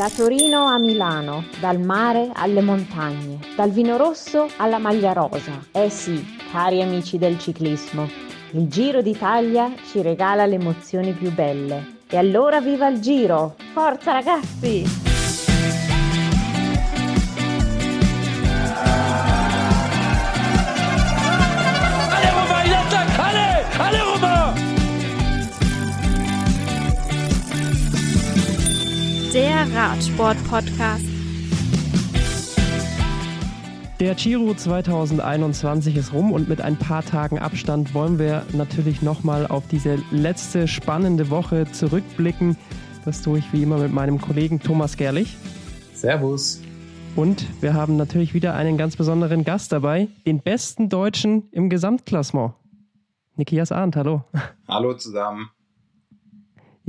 Da Torino a Milano, dal mare alle montagne, dal vino rosso alla maglia rosa. Eh sì, cari amici del ciclismo, il Giro d'Italia ci regala le emozioni più belle. E allora viva il Giro! Forza ragazzi! Der Radsport-Podcast. Der Giro 2021 ist rum und mit ein paar Tagen Abstand wollen wir natürlich nochmal auf diese letzte spannende Woche zurückblicken. Das tue ich wie immer mit meinem Kollegen Thomas Gerlich. Servus. Und wir haben natürlich wieder einen ganz besonderen Gast dabei, den besten Deutschen im Gesamtklassement. Nikias Arndt, hallo. Hallo zusammen.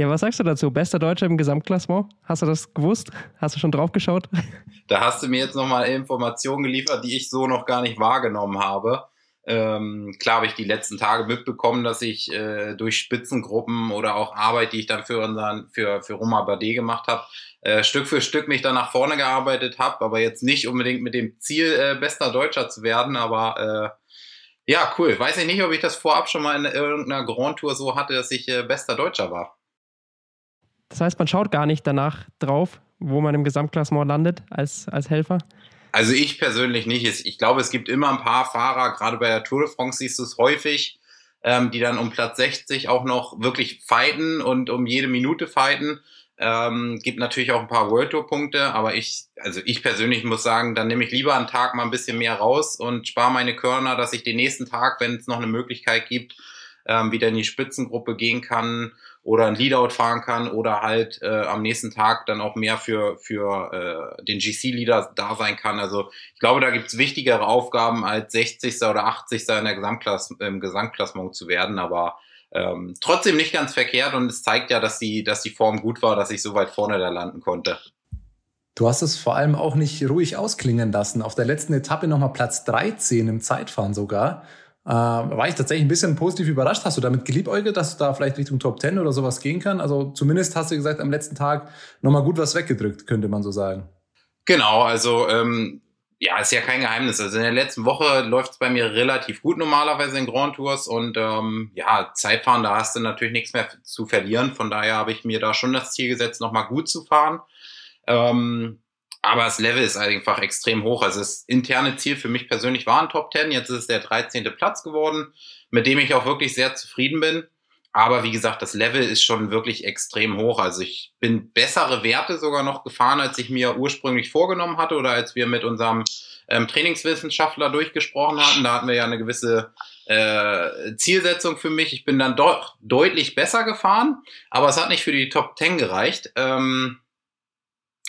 Ja, was sagst du dazu? Bester Deutscher im Gesamtklassement? Hast du das gewusst? Hast du schon drauf geschaut? Da hast du mir jetzt nochmal Informationen geliefert, die ich so noch gar nicht wahrgenommen habe. Ähm, klar habe ich die letzten Tage mitbekommen, dass ich äh, durch Spitzengruppen oder auch Arbeit, die ich dann für unseren, für, für Roma Bade gemacht habe, äh, Stück für Stück mich dann nach vorne gearbeitet habe, aber jetzt nicht unbedingt mit dem Ziel, äh, bester Deutscher zu werden, aber äh, ja, cool. Weiß ich nicht, ob ich das vorab schon mal in irgendeiner Grand Tour so hatte, dass ich äh, bester Deutscher war. Das heißt, man schaut gar nicht danach drauf, wo man im Gesamtklassement landet als, als Helfer? Also ich persönlich nicht. Ich glaube, es gibt immer ein paar Fahrer, gerade bei der Tour de France siehst du es häufig, ähm, die dann um Platz 60 auch noch wirklich fighten und um jede Minute fighten. Ähm, gibt natürlich auch ein paar World Tour Punkte, aber ich, also ich persönlich muss sagen, dann nehme ich lieber einen Tag mal ein bisschen mehr raus und spare meine Körner, dass ich den nächsten Tag, wenn es noch eine Möglichkeit gibt, ähm, wieder in die Spitzengruppe gehen kann oder ein Leadout fahren kann oder halt äh, am nächsten Tag dann auch mehr für, für äh, den GC-Leader da sein kann. Also ich glaube, da gibt's wichtigere Aufgaben als 60. oder 80. in der Gesamtklasse, im Gesamtklassement zu werden, aber ähm, trotzdem nicht ganz verkehrt und es zeigt ja, dass die, dass die Form gut war, dass ich so weit vorne da landen konnte. Du hast es vor allem auch nicht ruhig ausklingen lassen. Auf der letzten Etappe nochmal Platz 13 im Zeitfahren sogar. Äh, war ich tatsächlich ein bisschen positiv überrascht. Hast du damit geliebäugelt, dass du da vielleicht Richtung Top 10 oder sowas gehen kann? Also zumindest hast du gesagt, am letzten Tag nochmal gut was weggedrückt, könnte man so sagen. Genau, also ähm, ja, ist ja kein Geheimnis. Also in der letzten Woche läuft es bei mir relativ gut normalerweise in Grand Tours und ähm, ja, Zeitfahren, da hast du natürlich nichts mehr zu verlieren. Von daher habe ich mir da schon das Ziel gesetzt, nochmal gut zu fahren. Ähm, aber das Level ist einfach extrem hoch. Also das interne Ziel für mich persönlich war ein Top 10. Jetzt ist es der 13. Platz geworden, mit dem ich auch wirklich sehr zufrieden bin. Aber wie gesagt, das Level ist schon wirklich extrem hoch. Also ich bin bessere Werte sogar noch gefahren, als ich mir ursprünglich vorgenommen hatte oder als wir mit unserem ähm, Trainingswissenschaftler durchgesprochen hatten. Da hatten wir ja eine gewisse äh, Zielsetzung für mich. Ich bin dann doch deutlich besser gefahren, aber es hat nicht für die Top 10 gereicht. Ähm,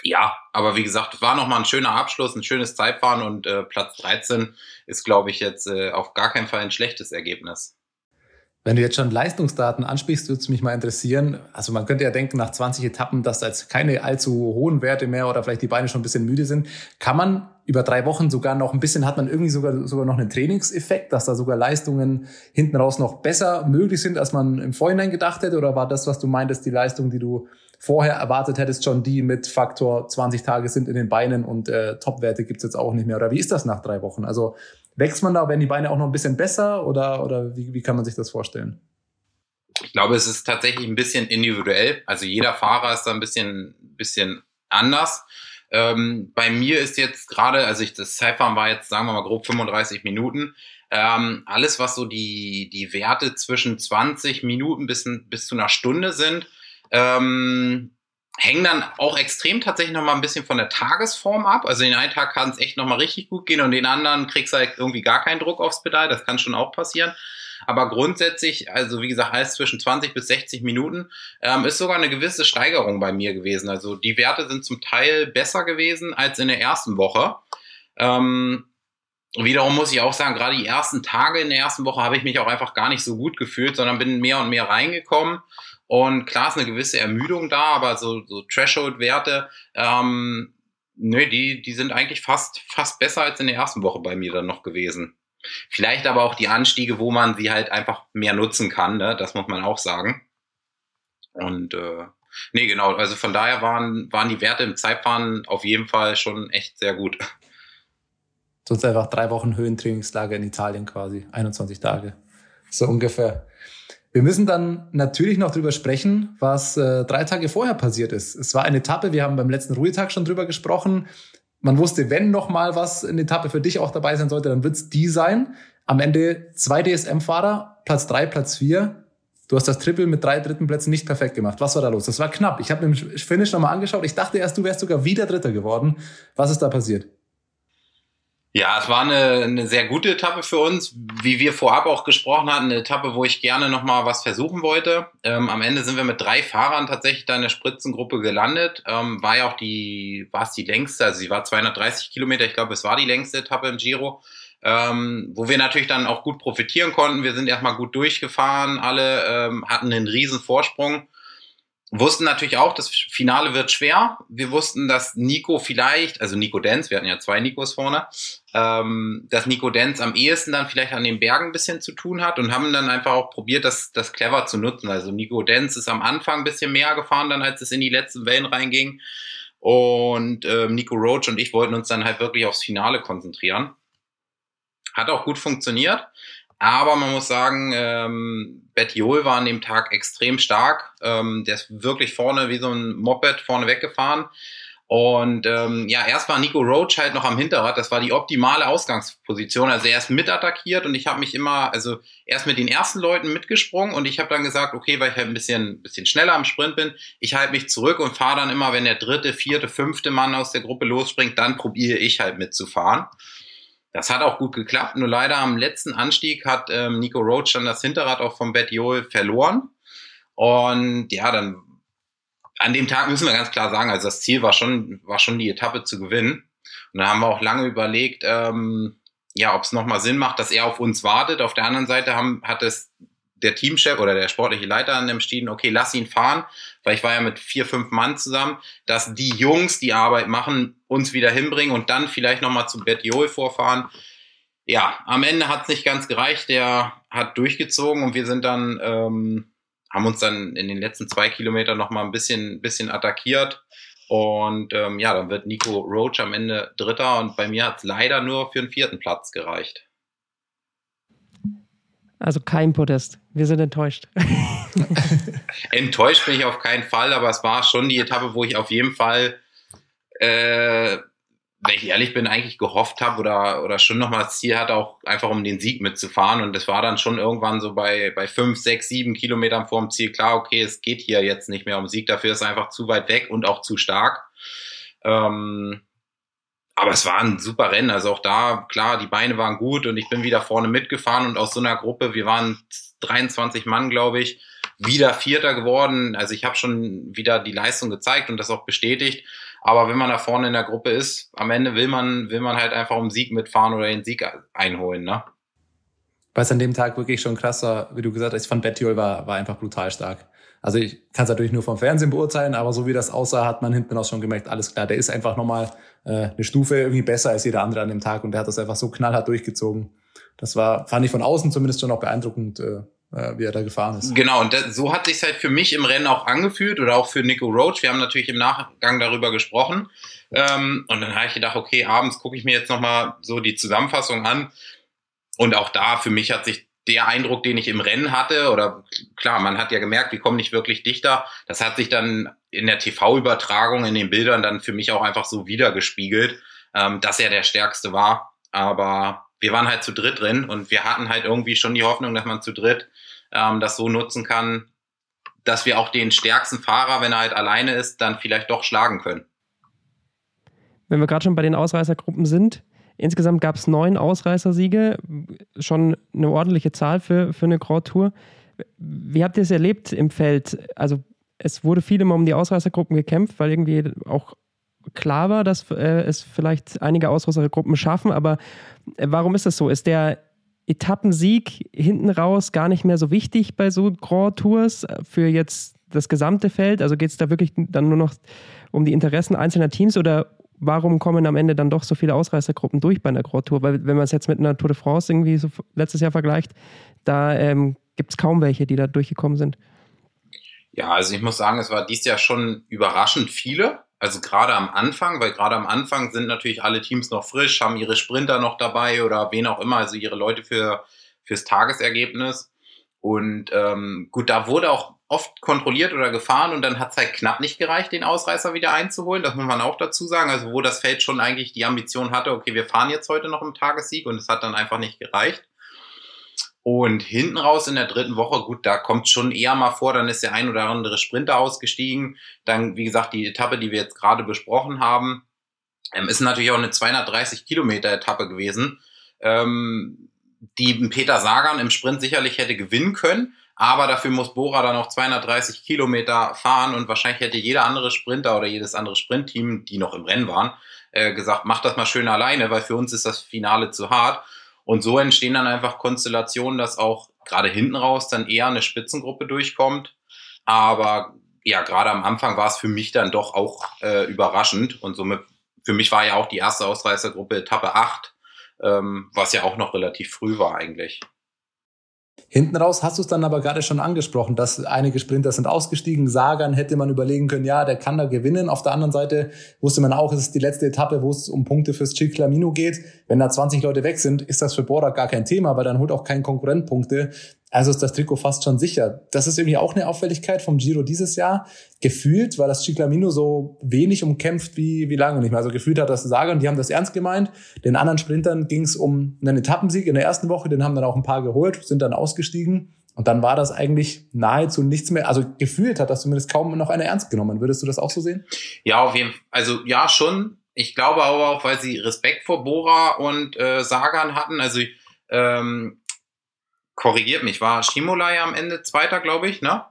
ja, aber wie gesagt, war nochmal ein schöner Abschluss, ein schönes Zeitfahren und äh, Platz 13 ist, glaube ich, jetzt äh, auf gar keinen Fall ein schlechtes Ergebnis. Wenn du jetzt schon Leistungsdaten ansprichst, würde es mich mal interessieren. Also man könnte ja denken, nach 20 Etappen, dass da jetzt keine allzu hohen Werte mehr oder vielleicht die Beine schon ein bisschen müde sind. Kann man über drei Wochen sogar noch ein bisschen, hat man irgendwie sogar, sogar noch einen Trainingseffekt, dass da sogar Leistungen hinten raus noch besser möglich sind, als man im Vorhinein gedacht hätte? Oder war das, was du meintest, die Leistung, die du vorher erwartet hättest, schon die mit Faktor 20 Tage sind in den Beinen und äh, Topwerte gibt's jetzt auch nicht mehr? Oder wie ist das nach drei Wochen? Also wächst man da, werden die Beine auch noch ein bisschen besser oder, oder wie, wie kann man sich das vorstellen? Ich glaube, es ist tatsächlich ein bisschen individuell. Also jeder Fahrer ist da ein bisschen, bisschen anders. Ähm, bei mir ist jetzt gerade, also ich, das Zeitfahren war jetzt, sagen wir mal, grob 35 Minuten. Ähm, alles, was so die, die Werte zwischen 20 Minuten bis, bis zu einer Stunde sind, ähm, hängen dann auch extrem tatsächlich noch mal ein bisschen von der Tagesform ab. Also den einen Tag kann es echt noch mal richtig gut gehen und den anderen kriegst du halt irgendwie gar keinen Druck aufs Pedal. Das kann schon auch passieren. Aber grundsätzlich, also wie gesagt, alles zwischen 20 bis 60 Minuten, ähm, ist sogar eine gewisse Steigerung bei mir gewesen. Also die Werte sind zum Teil besser gewesen als in der ersten Woche. Ähm, Wiederum muss ich auch sagen, gerade die ersten Tage in der ersten Woche habe ich mich auch einfach gar nicht so gut gefühlt, sondern bin mehr und mehr reingekommen und klar ist eine gewisse Ermüdung da, aber so, so Threshold-Werte, ähm, nö, die, die sind eigentlich fast, fast besser als in der ersten Woche bei mir dann noch gewesen. Vielleicht aber auch die Anstiege, wo man sie halt einfach mehr nutzen kann, ne? das muss man auch sagen. Und äh, Nee, genau. Also von daher waren, waren die Werte im Zeitfahren auf jeden Fall schon echt sehr gut. Sonst einfach drei Wochen Höhentrainingslager in Italien quasi, 21 Tage. So ungefähr. Wir müssen dann natürlich noch drüber sprechen, was äh, drei Tage vorher passiert ist. Es war eine Etappe, wir haben beim letzten Ruhetag schon drüber gesprochen. Man wusste, wenn noch mal was in Etappe für dich auch dabei sein sollte, dann wird's die sein. Am Ende zwei DSM-Fahrer, Platz drei, Platz vier. Du hast das Triple mit drei dritten Plätzen nicht perfekt gemacht. Was war da los? Das war knapp. Ich habe mir im Finish nochmal angeschaut. Ich dachte erst, du wärst sogar wieder Dritter geworden. Was ist da passiert? Ja, es war eine, eine sehr gute Etappe für uns, wie wir vorab auch gesprochen hatten, eine Etappe, wo ich gerne noch mal was versuchen wollte. Ähm, am Ende sind wir mit drei Fahrern tatsächlich da in der Spritzengruppe gelandet. Ähm, war ja auch die, war es die längste, also sie war 230 Kilometer, ich glaube, es war die längste Etappe im Giro, ähm, wo wir natürlich dann auch gut profitieren konnten. Wir sind erstmal gut durchgefahren, alle ähm, hatten einen riesen Vorsprung wussten natürlich auch, das Finale wird schwer. Wir wussten, dass Nico vielleicht, also Nico Denz, wir hatten ja zwei Nikos vorne, ähm, dass Nico Denz am ehesten dann vielleicht an den Bergen ein bisschen zu tun hat und haben dann einfach auch probiert, das, das clever zu nutzen. Also Nico Denz ist am Anfang ein bisschen mehr gefahren, dann als es in die letzten Wellen reinging. Und ähm, Nico Roach und ich wollten uns dann halt wirklich aufs Finale konzentrieren. Hat auch gut funktioniert. Aber man muss sagen, ähm, Bettiol war an dem Tag extrem stark. Ähm, der ist wirklich vorne wie so ein Moped vorne weggefahren. Und ähm, ja, erst war Nico Roach halt noch am Hinterrad. Das war die optimale Ausgangsposition. Also er ist mitattackiert und ich habe mich immer, also erst mit den ersten Leuten mitgesprungen und ich habe dann gesagt, okay, weil ich halt ein bisschen, bisschen schneller am Sprint bin, ich halte mich zurück und fahre dann immer, wenn der dritte, vierte, fünfte Mann aus der Gruppe losspringt, dann probiere ich halt mitzufahren. Das hat auch gut geklappt, nur leider am letzten Anstieg hat ähm, Nico Roach dann das Hinterrad auch vom Bettiol verloren. Und ja, dann an dem Tag müssen wir ganz klar sagen, also das Ziel war schon, war schon die Etappe zu gewinnen. Und da haben wir auch lange überlegt, ähm, ja, ob es nochmal Sinn macht, dass er auf uns wartet. Auf der anderen Seite haben, hat es der Teamchef oder der sportliche Leiter an dem entschieden, okay, lass ihn fahren, weil ich war ja mit vier, fünf Mann zusammen, dass die Jungs die Arbeit machen, uns wieder hinbringen und dann vielleicht nochmal zu Bettiol vorfahren. Ja, am Ende hat es nicht ganz gereicht, der hat durchgezogen und wir sind dann, ähm, haben uns dann in den letzten zwei Kilometern nochmal ein bisschen, bisschen attackiert. Und ähm, ja, dann wird Nico Roach am Ende Dritter und bei mir hat es leider nur für den vierten Platz gereicht. Also kein Podest. Wir sind enttäuscht. enttäuscht bin ich auf keinen Fall, aber es war schon die Etappe, wo ich auf jeden Fall, äh, wenn ich ehrlich bin, eigentlich gehofft habe oder, oder schon nochmal das Ziel hatte, auch einfach um den Sieg mitzufahren. Und das war dann schon irgendwann so bei, bei fünf, sechs, sieben Kilometern vor dem Ziel klar, okay, es geht hier jetzt nicht mehr um Sieg, dafür ist es einfach zu weit weg und auch zu stark. Ähm, aber es war ein super Rennen. Also auch da, klar, die Beine waren gut und ich bin wieder vorne mitgefahren und aus so einer Gruppe, wir waren 23 Mann, glaube ich, wieder Vierter geworden. Also ich habe schon wieder die Leistung gezeigt und das auch bestätigt. Aber wenn man da vorne in der Gruppe ist, am Ende will man, will man halt einfach um Sieg mitfahren oder den Sieg einholen, ne? Es an dem Tag wirklich schon krass war, wie du gesagt hast, von Bettiol war, war einfach brutal stark. Also ich kann es natürlich nur vom Fernsehen beurteilen, aber so wie das aussah, hat man hinten auch schon gemerkt, alles klar, der ist einfach nochmal äh, eine Stufe irgendwie besser als jeder andere an dem Tag und der hat das einfach so knallhart durchgezogen. Das war, fand ich von außen zumindest schon auch beeindruckend, äh, äh wie er da gefahren ist. Genau, und das, so hat sich halt für mich im Rennen auch angefühlt oder auch für Nico Roach. Wir haben natürlich im Nachgang darüber gesprochen. Ähm, und dann habe ich gedacht, okay, abends gucke ich mir jetzt nochmal so die Zusammenfassung an. Und auch da, für mich hat sich der Eindruck, den ich im Rennen hatte, oder klar, man hat ja gemerkt, wir kommen nicht wirklich dichter. Das hat sich dann in der TV-Übertragung, in den Bildern dann für mich auch einfach so wiedergespiegelt, ähm, dass er der Stärkste war. Aber wir waren halt zu dritt drin und wir hatten halt irgendwie schon die Hoffnung, dass man zu dritt ähm, das so nutzen kann, dass wir auch den stärksten Fahrer, wenn er halt alleine ist, dann vielleicht doch schlagen können. Wenn wir gerade schon bei den Ausreißergruppen sind, Insgesamt gab es neun Ausreißersiege, schon eine ordentliche Zahl für, für eine Grand Tour. Wie habt ihr es erlebt im Feld? Also es wurde viel immer um die Ausreißergruppen gekämpft, weil irgendwie auch klar war, dass äh, es vielleicht einige Ausreißergruppen schaffen. Aber äh, warum ist das so? Ist der Etappensieg hinten raus gar nicht mehr so wichtig bei so Grand Tours für jetzt das gesamte Feld? Also geht es da wirklich dann nur noch um die Interessen einzelner Teams oder warum kommen am Ende dann doch so viele Ausreißergruppen durch bei einer Grand Tour? Weil wenn man es jetzt mit einer Tour de France irgendwie so letztes Jahr vergleicht, da ähm, gibt es kaum welche, die da durchgekommen sind. Ja, also ich muss sagen, es war dies Jahr schon überraschend viele. Also gerade am Anfang, weil gerade am Anfang sind natürlich alle Teams noch frisch, haben ihre Sprinter noch dabei oder wen auch immer, also ihre Leute für fürs Tagesergebnis. Und ähm, gut, da wurde auch oft kontrolliert oder gefahren und dann hat es halt knapp nicht gereicht, den Ausreißer wieder einzuholen. Das muss man auch dazu sagen. Also wo das Feld schon eigentlich die Ambition hatte, okay, wir fahren jetzt heute noch im Tagessieg und es hat dann einfach nicht gereicht. Und hinten raus in der dritten Woche, gut, da kommt schon eher mal vor, dann ist der ein oder andere Sprinter ausgestiegen. Dann, wie gesagt, die Etappe, die wir jetzt gerade besprochen haben, ähm, ist natürlich auch eine 230 Kilometer Etappe gewesen, ähm, die Peter Sagan im Sprint sicherlich hätte gewinnen können. Aber dafür muss Bora dann noch 230 Kilometer fahren und wahrscheinlich hätte jeder andere Sprinter oder jedes andere Sprintteam, die noch im Rennen waren, äh, gesagt, mach das mal schön alleine, weil für uns ist das Finale zu hart. Und so entstehen dann einfach Konstellationen, dass auch gerade hinten raus dann eher eine Spitzengruppe durchkommt. Aber ja, gerade am Anfang war es für mich dann doch auch äh, überraschend. Und somit, für mich war ja auch die erste Ausreißergruppe Etappe 8, ähm, was ja auch noch relativ früh war eigentlich. Hinten raus hast du es dann aber gerade schon angesprochen, dass einige Sprinter sind ausgestiegen. Sagan hätte man überlegen können, ja, der kann da gewinnen. Auf der anderen Seite wusste man auch, es ist die letzte Etappe, wo es um Punkte fürs Ciclamino geht. Wenn da 20 Leute weg sind, ist das für Bora gar kein Thema, weil dann holt auch kein Konkurrent Punkte. Also ist das Trikot fast schon sicher. Das ist irgendwie auch eine Auffälligkeit vom Giro dieses Jahr. Gefühlt war das Ciclamino so wenig umkämpft wie, wie lange nicht mehr. Also gefühlt hat das Sagan, die haben das ernst gemeint. Den anderen Sprintern ging es um einen Etappensieg in der ersten Woche, den haben dann auch ein paar geholt, sind dann ausgestiegen. Und dann war das eigentlich nahezu nichts mehr. Also gefühlt hat das zumindest kaum noch einer ernst genommen. Würdest du das auch so sehen? Ja, auf jeden Fall. Also ja, schon. Ich glaube aber auch, weil sie Respekt vor Bora und äh, Sagan hatten. Also ähm, korrigiert mich, war Shimolai am Ende Zweiter, glaube ich, ne?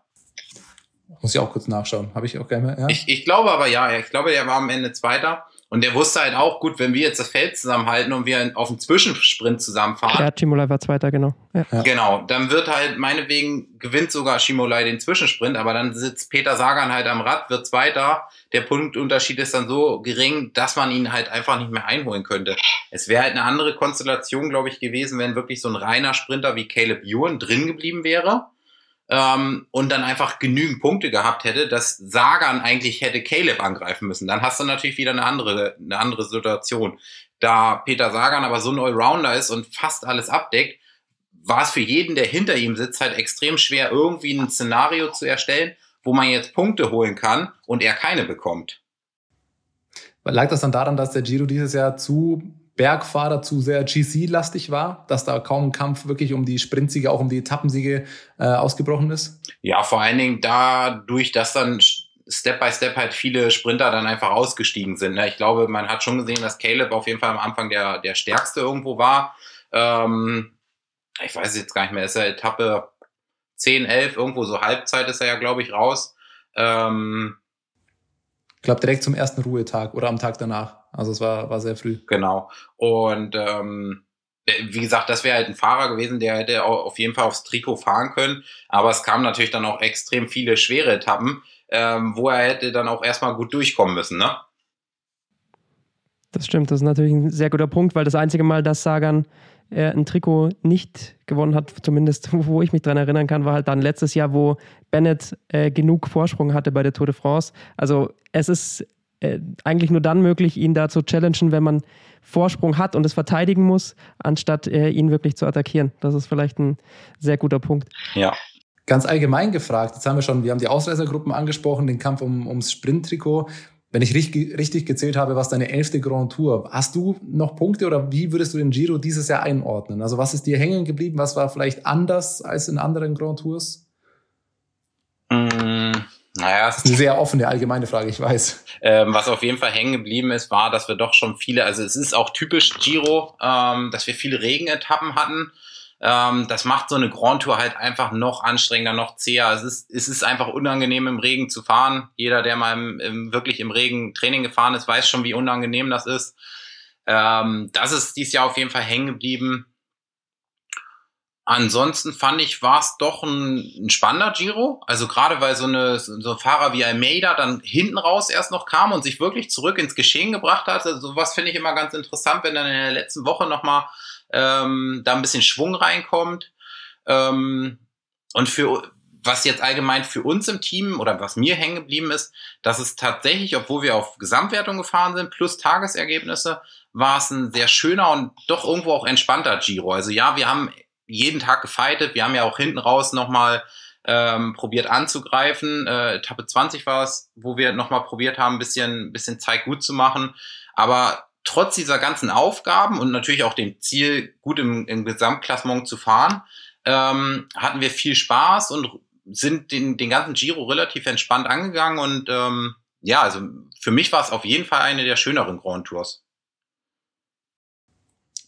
Muss ich auch kurz nachschauen. Habe ich auch gerne, ja? Ich, ich glaube aber ja, ich glaube, der war am Ende Zweiter. Und der wusste halt auch, gut, wenn wir jetzt das Feld zusammenhalten und wir auf dem Zwischensprint zusammenfahren. Ja, Shimolai war Zweiter, genau. Ja. Genau, dann wird halt, meinetwegen gewinnt sogar Shimolai den Zwischensprint, aber dann sitzt Peter Sagan halt am Rad, wird Zweiter. Der Punktunterschied ist dann so gering, dass man ihn halt einfach nicht mehr einholen könnte. Es wäre halt eine andere Konstellation, glaube ich, gewesen, wenn wirklich so ein reiner Sprinter wie Caleb Ewan drin geblieben wäre ähm, und dann einfach genügend Punkte gehabt hätte, dass Sagan eigentlich hätte Caleb angreifen müssen. Dann hast du natürlich wieder eine andere, eine andere Situation. Da Peter Sagan aber so ein Allrounder ist und fast alles abdeckt, war es für jeden, der hinter ihm sitzt, halt extrem schwer, irgendwie ein Szenario zu erstellen, wo man jetzt Punkte holen kann und er keine bekommt. Lag das dann daran, dass der Giro dieses Jahr zu Bergfahrer zu sehr GC-lastig war, dass da kaum ein Kampf wirklich um die Sprintsiege, auch um die Etappensiege äh, ausgebrochen ist? Ja, vor allen Dingen dadurch, dass dann Step by Step halt viele Sprinter dann einfach ausgestiegen sind. Ne? Ich glaube, man hat schon gesehen, dass Caleb auf jeden Fall am Anfang der, der stärkste irgendwo war. Ähm, ich weiß jetzt gar nicht mehr, ist er Etappe 10, 11, irgendwo so Halbzeit ist er ja, glaube ich, raus. Ähm, ich glaube, direkt zum ersten Ruhetag oder am Tag danach. Also es war, war sehr früh. Genau. Und ähm, wie gesagt, das wäre halt ein Fahrer gewesen, der hätte auf jeden Fall aufs Trikot fahren können. Aber es kamen natürlich dann auch extrem viele schwere Etappen, ähm, wo er hätte dann auch erstmal gut durchkommen müssen, ne? Das stimmt, das ist natürlich ein sehr guter Punkt, weil das einzige Mal, dass Sagan äh, ein Trikot nicht gewonnen hat, zumindest wo ich mich dran erinnern kann, war halt dann letztes Jahr, wo Bennett äh, genug Vorsprung hatte bei der Tour de France. Also es ist äh, eigentlich nur dann möglich, ihn da zu challengen, wenn man Vorsprung hat und es verteidigen muss, anstatt äh, ihn wirklich zu attackieren. Das ist vielleicht ein sehr guter Punkt. Ja. Ganz allgemein gefragt, jetzt haben wir schon, wir haben die Ausreißergruppen angesprochen, den Kampf um, ums Sprinttrikot. Wenn ich richtig, richtig gezählt habe, was deine elfte Grand Tour. Hast du noch Punkte oder wie würdest du den Giro dieses Jahr einordnen? Also was ist dir hängen geblieben? Was war vielleicht anders als in anderen Grand Tours? Mm. Naja, das ist eine sehr offene, allgemeine Frage, ich weiß. Ähm, was auf jeden Fall hängen geblieben ist, war, dass wir doch schon viele, also es ist auch typisch Giro, ähm, dass wir viele Regenetappen hatten. Ähm, das macht so eine Grand Tour halt einfach noch anstrengender, noch zäher. Es ist, es ist einfach unangenehm, im Regen zu fahren. Jeder, der mal im, im, wirklich im Regen Training gefahren ist, weiß schon, wie unangenehm das ist. Ähm, das ist dieses Jahr auf jeden Fall hängen geblieben. Ansonsten fand ich, war es doch ein, ein spannender Giro. Also gerade weil so, eine, so ein Fahrer wie Almeida dann hinten raus erst noch kam und sich wirklich zurück ins Geschehen gebracht hat. Also sowas finde ich immer ganz interessant, wenn dann in der letzten Woche nochmal ähm, da ein bisschen Schwung reinkommt. Ähm, und für was jetzt allgemein für uns im Team oder was mir hängen geblieben ist, dass es tatsächlich, obwohl wir auf Gesamtwertung gefahren sind, plus Tagesergebnisse, war es ein sehr schöner und doch irgendwo auch entspannter Giro. Also ja, wir haben jeden Tag gefeitet, wir haben ja auch hinten raus nochmal ähm, probiert anzugreifen. Äh, Etappe 20 war es, wo wir nochmal probiert haben, ein bisschen, bisschen Zeit gut zu machen. Aber trotz dieser ganzen Aufgaben und natürlich auch dem Ziel, gut im, im Gesamtklassement zu fahren, ähm, hatten wir viel Spaß und sind den, den ganzen Giro relativ entspannt angegangen und ähm, ja, also für mich war es auf jeden Fall eine der schöneren Grand Tours.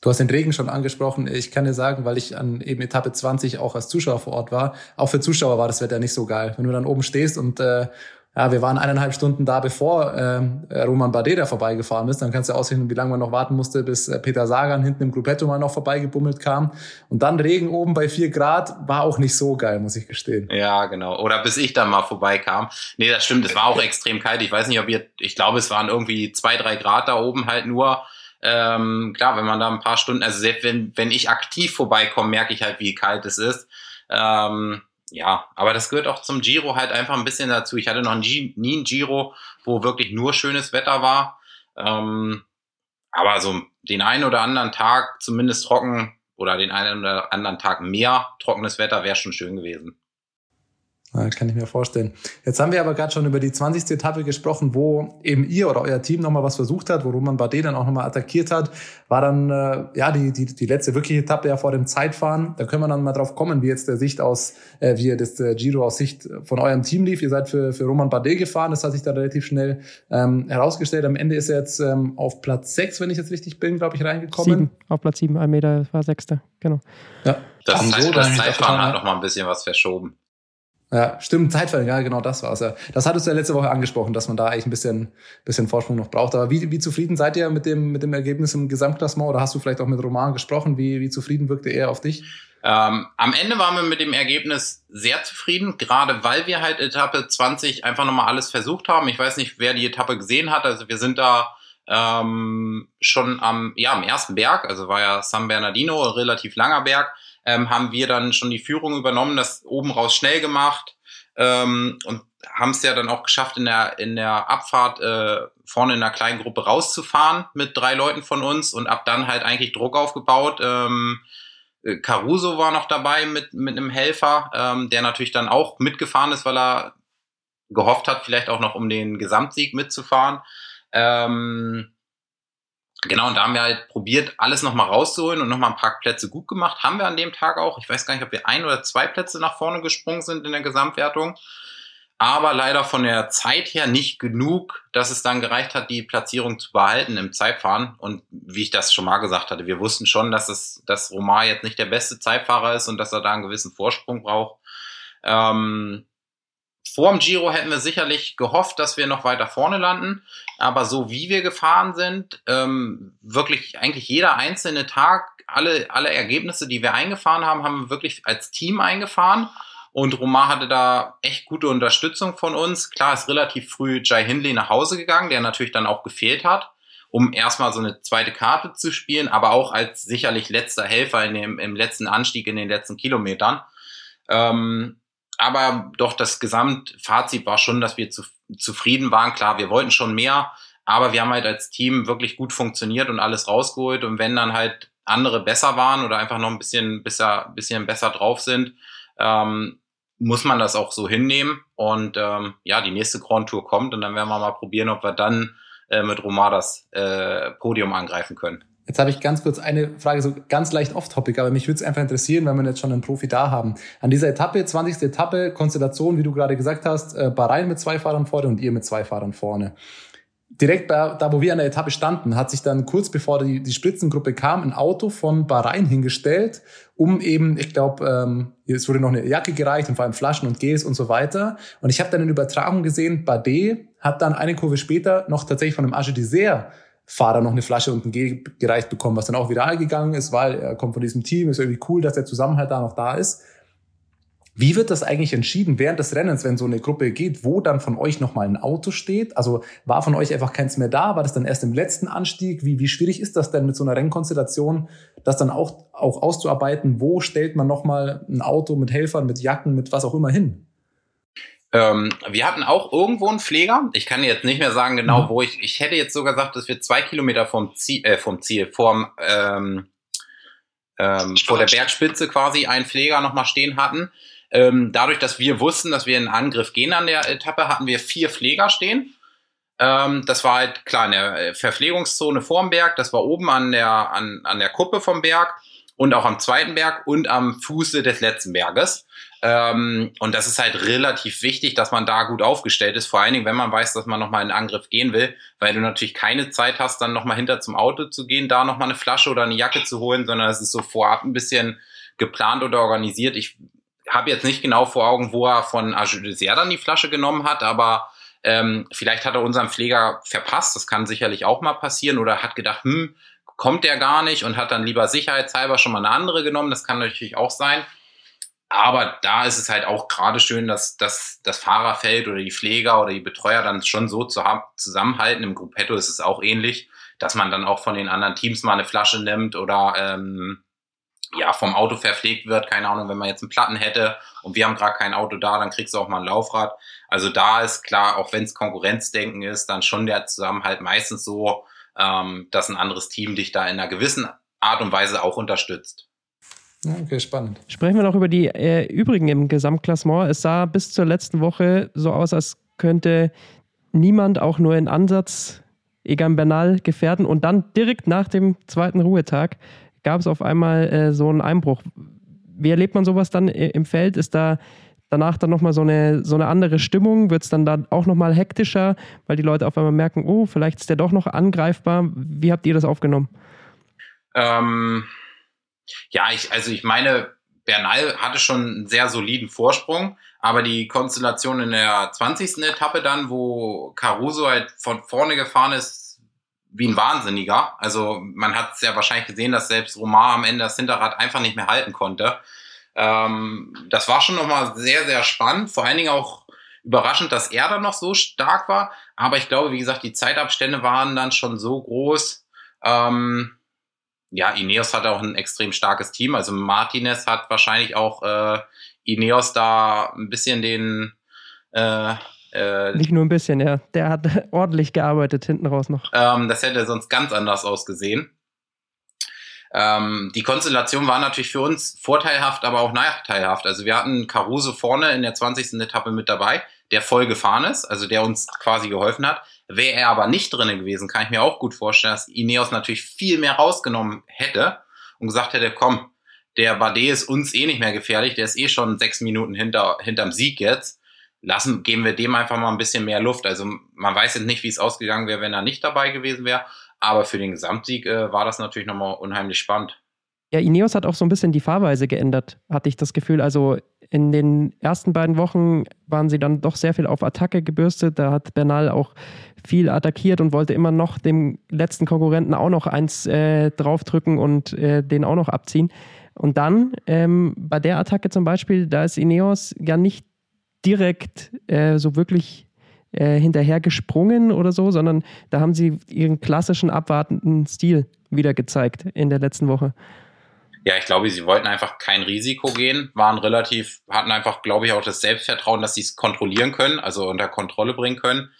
Du hast den Regen schon angesprochen. Ich kann dir sagen, weil ich an eben Etappe 20 auch als Zuschauer vor Ort war, auch für Zuschauer war das Wetter nicht so geil. Wenn du dann oben stehst und äh, ja, wir waren eineinhalb Stunden da, bevor ähm, Roman Bardet da vorbeigefahren ist. Dann kannst du ausrechnen, wie lange man noch warten musste, bis äh, Peter Sagan hinten im Gruppetto mal noch vorbeigebummelt kam. Und dann Regen oben bei vier Grad war auch nicht so geil, muss ich gestehen. Ja, genau. Oder bis ich dann mal vorbeikam. Nee, das stimmt. Es war auch extrem kalt. Ich weiß nicht, ob ihr, ich glaube, es waren irgendwie zwei, drei Grad da oben halt nur. Ähm, klar, wenn man da ein paar Stunden, also selbst wenn, wenn ich aktiv vorbeikomme, merke ich halt, wie kalt es ist. Ähm, ja, aber das gehört auch zum Giro halt einfach ein bisschen dazu. Ich hatte noch nie ein Giro, wo wirklich nur schönes Wetter war. Ähm, aber so den einen oder anderen Tag zumindest trocken oder den einen oder anderen Tag mehr trockenes Wetter wäre schon schön gewesen. Ja, kann ich mir vorstellen. Jetzt haben wir aber gerade schon über die 20. Etappe gesprochen, wo eben ihr oder euer Team nochmal was versucht hat, wo Roman Bardet dann auch nochmal attackiert hat. War dann äh, ja die, die, die letzte wirkliche Etappe ja vor dem Zeitfahren. Da können wir dann mal drauf kommen, wie jetzt der Sicht aus, äh, wie das äh, Giro aus Sicht von eurem Team lief. Ihr seid für, für Roman Bardet gefahren, das hat sich da relativ schnell ähm, herausgestellt. Am Ende ist er jetzt ähm, auf Platz 6, wenn ich jetzt richtig bin, glaube ich, reingekommen. Sieben, auf Platz 7, ein Meter war Sechster, genau. Ja. Das, heißt, so, das Zeitfahren hat noch mal ein bisschen was verschoben. Ja, stimmt, Zeitfall, ja, genau, das war's ja. Das hattest du ja letzte Woche angesprochen, dass man da eigentlich ein bisschen, bisschen Vorsprung noch braucht. Aber wie, wie zufrieden seid ihr mit dem, mit dem Ergebnis im Gesamtklassement? Oder hast du vielleicht auch mit Roman gesprochen? Wie, wie zufrieden wirkte er auf dich? Ähm, am Ende waren wir mit dem Ergebnis sehr zufrieden, gerade weil wir halt Etappe 20 einfach nochmal alles versucht haben. Ich weiß nicht, wer die Etappe gesehen hat. Also wir sind da ähm, schon am, ja, am ersten Berg, also war ja San Bernardino, relativ langer Berg ähm, haben wir dann schon die Führung übernommen, das oben raus schnell gemacht ähm, und haben es ja dann auch geschafft, in der, in der Abfahrt äh, vorne in einer kleinen Gruppe rauszufahren mit drei Leuten von uns und ab dann halt eigentlich Druck aufgebaut. Ähm, äh, Caruso war noch dabei mit, mit einem Helfer, ähm, der natürlich dann auch mitgefahren ist, weil er gehofft hat, vielleicht auch noch um den Gesamtsieg mitzufahren. Ähm, Genau, und da haben wir halt probiert, alles nochmal rauszuholen und nochmal ein paar Plätze gut gemacht. Haben wir an dem Tag auch. Ich weiß gar nicht, ob wir ein oder zwei Plätze nach vorne gesprungen sind in der Gesamtwertung. Aber leider von der Zeit her nicht genug, dass es dann gereicht hat, die Platzierung zu behalten im Zeitfahren. Und wie ich das schon mal gesagt hatte, wir wussten schon, dass es, dass Romar jetzt nicht der beste Zeitfahrer ist und dass er da einen gewissen Vorsprung braucht. Ähm, vor dem Giro hätten wir sicherlich gehofft, dass wir noch weiter vorne landen. Aber so wie wir gefahren sind, ähm, wirklich eigentlich jeder einzelne Tag, alle, alle Ergebnisse, die wir eingefahren haben, haben wir wirklich als Team eingefahren. Und Romar hatte da echt gute Unterstützung von uns. Klar ist relativ früh Jai Hindley nach Hause gegangen, der natürlich dann auch gefehlt hat, um erstmal so eine zweite Karte zu spielen, aber auch als sicherlich letzter Helfer in dem, im letzten Anstieg in den letzten Kilometern. Ähm, aber doch das Gesamtfazit war schon, dass wir zu, zufrieden waren. Klar, wir wollten schon mehr, aber wir haben halt als Team wirklich gut funktioniert und alles rausgeholt. Und wenn dann halt andere besser waren oder einfach noch ein bisschen besser, bisschen besser drauf sind, ähm, muss man das auch so hinnehmen. Und ähm, ja, die nächste Grand Tour kommt und dann werden wir mal probieren, ob wir dann äh, mit Romar das äh, Podium angreifen können. Jetzt habe ich ganz kurz eine Frage, so ganz leicht off-topic, aber mich würde es einfach interessieren, wenn wir jetzt schon einen Profi da haben. An dieser Etappe, 20. Etappe, Konstellation, wie du gerade gesagt hast, äh, Bahrain mit zwei Fahrern vorne und ihr mit zwei Fahrern vorne. Direkt bei, da, wo wir an der Etappe standen, hat sich dann kurz bevor die, die Spritzengruppe kam, ein Auto von Bahrain hingestellt, um eben, ich glaube, ähm, es wurde noch eine Jacke gereicht und vor allem Flaschen und Gels und so weiter. Und ich habe dann in Übertragung gesehen, Bardet hat dann eine Kurve später noch tatsächlich von einem Agé Dessert Fahrer noch eine Flasche und ein Gel gereicht bekommen, was dann auch viral gegangen ist, weil er kommt von diesem Team, ist irgendwie cool, dass der Zusammenhalt da noch da ist. Wie wird das eigentlich entschieden während des Rennens, wenn so eine Gruppe geht, wo dann von euch nochmal ein Auto steht? Also war von euch einfach keins mehr da? War das dann erst im letzten Anstieg? Wie, wie schwierig ist das denn mit so einer Rennkonstellation, das dann auch, auch auszuarbeiten, wo stellt man nochmal ein Auto mit Helfern, mit Jacken, mit was auch immer hin? Ähm, wir hatten auch irgendwo einen Pfleger. Ich kann jetzt nicht mehr sagen genau, mhm. wo ich. Ich hätte jetzt sogar gesagt, dass wir zwei Kilometer vom Ziel, äh, vom Ziel, vom ähm, ähm, vor der Bergspitze quasi einen Pfleger nochmal stehen hatten. Ähm, dadurch, dass wir wussten, dass wir in Angriff gehen an der Etappe, hatten wir vier Pfleger stehen. Ähm, das war halt klar in der äh, Verpflegungszone vorm Berg, das war oben an der, an, an der Kuppe vom Berg und auch am zweiten Berg und am Fuße des letzten Berges. Ähm, und das ist halt relativ wichtig, dass man da gut aufgestellt ist, vor allen Dingen, wenn man weiß, dass man nochmal in Angriff gehen will, weil du natürlich keine Zeit hast, dann nochmal hinter zum Auto zu gehen, da nochmal eine Flasche oder eine Jacke zu holen, sondern es ist so vorab ein bisschen geplant oder organisiert. Ich habe jetzt nicht genau vor Augen, wo er von Ajudesier dann die Flasche genommen hat, aber ähm, vielleicht hat er unseren Pfleger verpasst, das kann sicherlich auch mal passieren, oder hat gedacht, hm, kommt der gar nicht und hat dann lieber sicherheitshalber schon mal eine andere genommen, das kann natürlich auch sein. Aber da ist es halt auch gerade schön, dass, dass das Fahrerfeld oder die Pfleger oder die Betreuer dann schon so zu haben, zusammenhalten. Im Gruppetto ist es auch ähnlich, dass man dann auch von den anderen Teams mal eine Flasche nimmt oder ähm, ja, vom Auto verpflegt wird. Keine Ahnung, wenn man jetzt einen Platten hätte und wir haben gerade kein Auto da, dann kriegst du auch mal ein Laufrad. Also da ist klar, auch wenn es Konkurrenzdenken ist, dann schon der Zusammenhalt meistens so, ähm, dass ein anderes Team dich da in einer gewissen Art und Weise auch unterstützt. Okay, spannend. Sprechen wir noch über die äh, übrigen im Gesamtklassement. Es sah bis zur letzten Woche so aus, als könnte niemand auch nur in Ansatz Egan Bernal gefährden. Und dann direkt nach dem zweiten Ruhetag gab es auf einmal äh, so einen Einbruch. Wie erlebt man sowas dann im Feld? Ist da danach dann nochmal so eine, so eine andere Stimmung? Wird es dann da auch nochmal hektischer, weil die Leute auf einmal merken, oh, vielleicht ist der doch noch angreifbar? Wie habt ihr das aufgenommen? Ähm, ja, ich, also ich meine, Bernal hatte schon einen sehr soliden Vorsprung, aber die Konstellation in der 20. Etappe dann, wo Caruso halt von vorne gefahren ist, wie ein Wahnsinniger. Also man hat es ja wahrscheinlich gesehen, dass selbst Romar am Ende das Hinterrad einfach nicht mehr halten konnte. Ähm, das war schon nochmal sehr, sehr spannend. Vor allen Dingen auch überraschend, dass er dann noch so stark war. Aber ich glaube, wie gesagt, die Zeitabstände waren dann schon so groß. Ähm, ja, Ineos hat auch ein extrem starkes Team. Also Martinez hat wahrscheinlich auch äh, Ineos da ein bisschen den äh, äh, Nicht nur ein bisschen, ja. Der hat ordentlich gearbeitet hinten raus noch. Ähm, das hätte sonst ganz anders ausgesehen. Ähm, die Konstellation war natürlich für uns vorteilhaft, aber auch nachteilhaft. Also wir hatten Caruso vorne in der 20. Etappe mit dabei, der voll gefahren ist, also der uns quasi geholfen hat. Wäre er aber nicht drin gewesen, kann ich mir auch gut vorstellen, dass Ineos natürlich viel mehr rausgenommen hätte und gesagt hätte, komm, der Bardet ist uns eh nicht mehr gefährlich, der ist eh schon sechs Minuten hinter, hinterm Sieg jetzt lassen, geben wir dem einfach mal ein bisschen mehr Luft. Also man weiß jetzt nicht, wie es ausgegangen wäre, wenn er nicht dabei gewesen wäre. Aber für den Gesamtsieg äh, war das natürlich nochmal unheimlich spannend. Ja, Ineos hat auch so ein bisschen die Fahrweise geändert, hatte ich das Gefühl. Also in den ersten beiden Wochen waren sie dann doch sehr viel auf Attacke gebürstet. Da hat Bernal auch viel attackiert und wollte immer noch dem letzten Konkurrenten auch noch eins äh, draufdrücken und äh, den auch noch abziehen. Und dann ähm, bei der Attacke zum Beispiel, da ist Ineos ja nicht direkt äh, so wirklich äh, hinterher gesprungen oder so, sondern da haben sie ihren klassischen abwartenden Stil wieder gezeigt in der letzten Woche. Ja, ich glaube, sie wollten einfach kein Risiko gehen, waren relativ, hatten einfach, glaube ich, auch das Selbstvertrauen, dass sie es kontrollieren können, also unter Kontrolle bringen können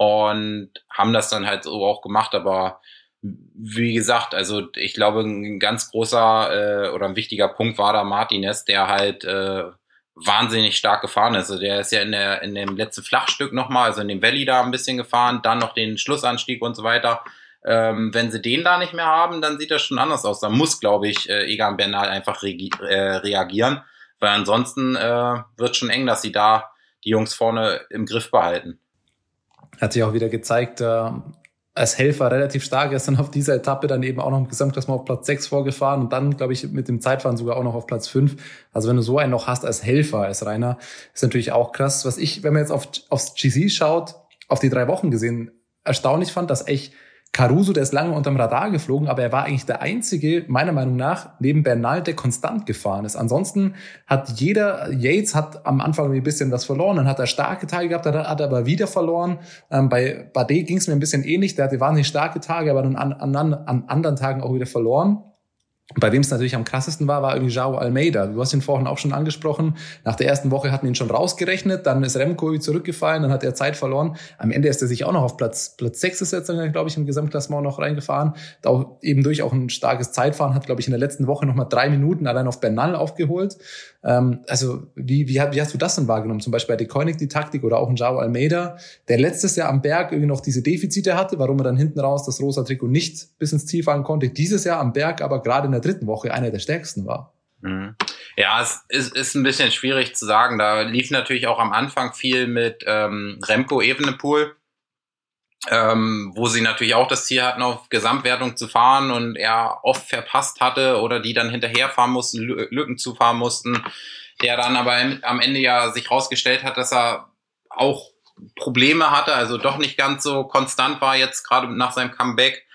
und haben das dann halt so auch gemacht, aber wie gesagt, also ich glaube, ein ganz großer äh, oder ein wichtiger Punkt war da Martinez, der halt äh, wahnsinnig stark gefahren ist. Also der ist ja in, der, in dem letzten Flachstück nochmal, also in dem Valley da ein bisschen gefahren, dann noch den Schlussanstieg und so weiter. Ähm, wenn sie den da nicht mehr haben, dann sieht das schon anders aus. Da muss, glaube ich, äh, Egan Bernal einfach re äh, reagieren, weil ansonsten äh, wird schon eng, dass sie da die Jungs vorne im Griff behalten. Hat sich auch wieder gezeigt, äh, als Helfer relativ stark. Er ist dann auf dieser Etappe dann eben auch noch im Gesamtklassement auf Platz 6 vorgefahren und dann, glaube ich, mit dem Zeitfahren sogar auch noch auf Platz 5. Also wenn du so einen noch hast als Helfer, als Rainer, ist natürlich auch krass. Was ich, wenn man jetzt auf, aufs GC schaut, auf die drei Wochen gesehen, erstaunlich fand, dass echt Caruso, der ist lange unterm Radar geflogen, aber er war eigentlich der einzige, meiner Meinung nach, neben Bernal, der konstant gefahren ist. Ansonsten hat jeder, Yates hat am Anfang ein bisschen was verloren, dann hat er starke Tage gehabt, dann hat er aber wieder verloren. Ähm, bei Bardet ging es mir ein bisschen ähnlich, der hatte wahnsinnig starke Tage, aber dann an, an, an anderen Tagen auch wieder verloren. Bei wem es natürlich am krassesten war, war irgendwie Jao Almeida. Du hast ihn vorhin auch schon angesprochen. Nach der ersten Woche hatten ihn schon rausgerechnet, dann ist Remco zurückgefallen, dann hat er Zeit verloren. Am Ende ist er sich auch noch auf Platz, Platz 6 ist jetzt, glaube ich, im Gesamtklassement noch reingefahren. Da eben durch auch ein starkes Zeitfahren, hat, glaube ich, in der letzten Woche nochmal drei Minuten allein auf Bernal aufgeholt. Ähm, also wie, wie, wie hast du das denn wahrgenommen? Zum Beispiel bei Decoinic die Taktik oder auch ein Jao Almeida, der letztes Jahr am Berg irgendwie noch diese Defizite hatte, warum er dann hinten raus das rosa Trikot nicht bis ins Ziel fahren konnte. Dieses Jahr am Berg aber gerade in der dritten Woche einer der stärksten war. Mhm. Ja, es ist, ist ein bisschen schwierig zu sagen. Da lief natürlich auch am Anfang viel mit ähm, Remco Evenepoel, ähm, wo sie natürlich auch das Ziel hatten, auf Gesamtwertung zu fahren und er oft verpasst hatte oder die dann hinterherfahren mussten, Lücken zufahren mussten, der dann aber am Ende ja sich rausgestellt hat, dass er auch Probleme hatte, also doch nicht ganz so konstant war jetzt gerade nach seinem Comeback.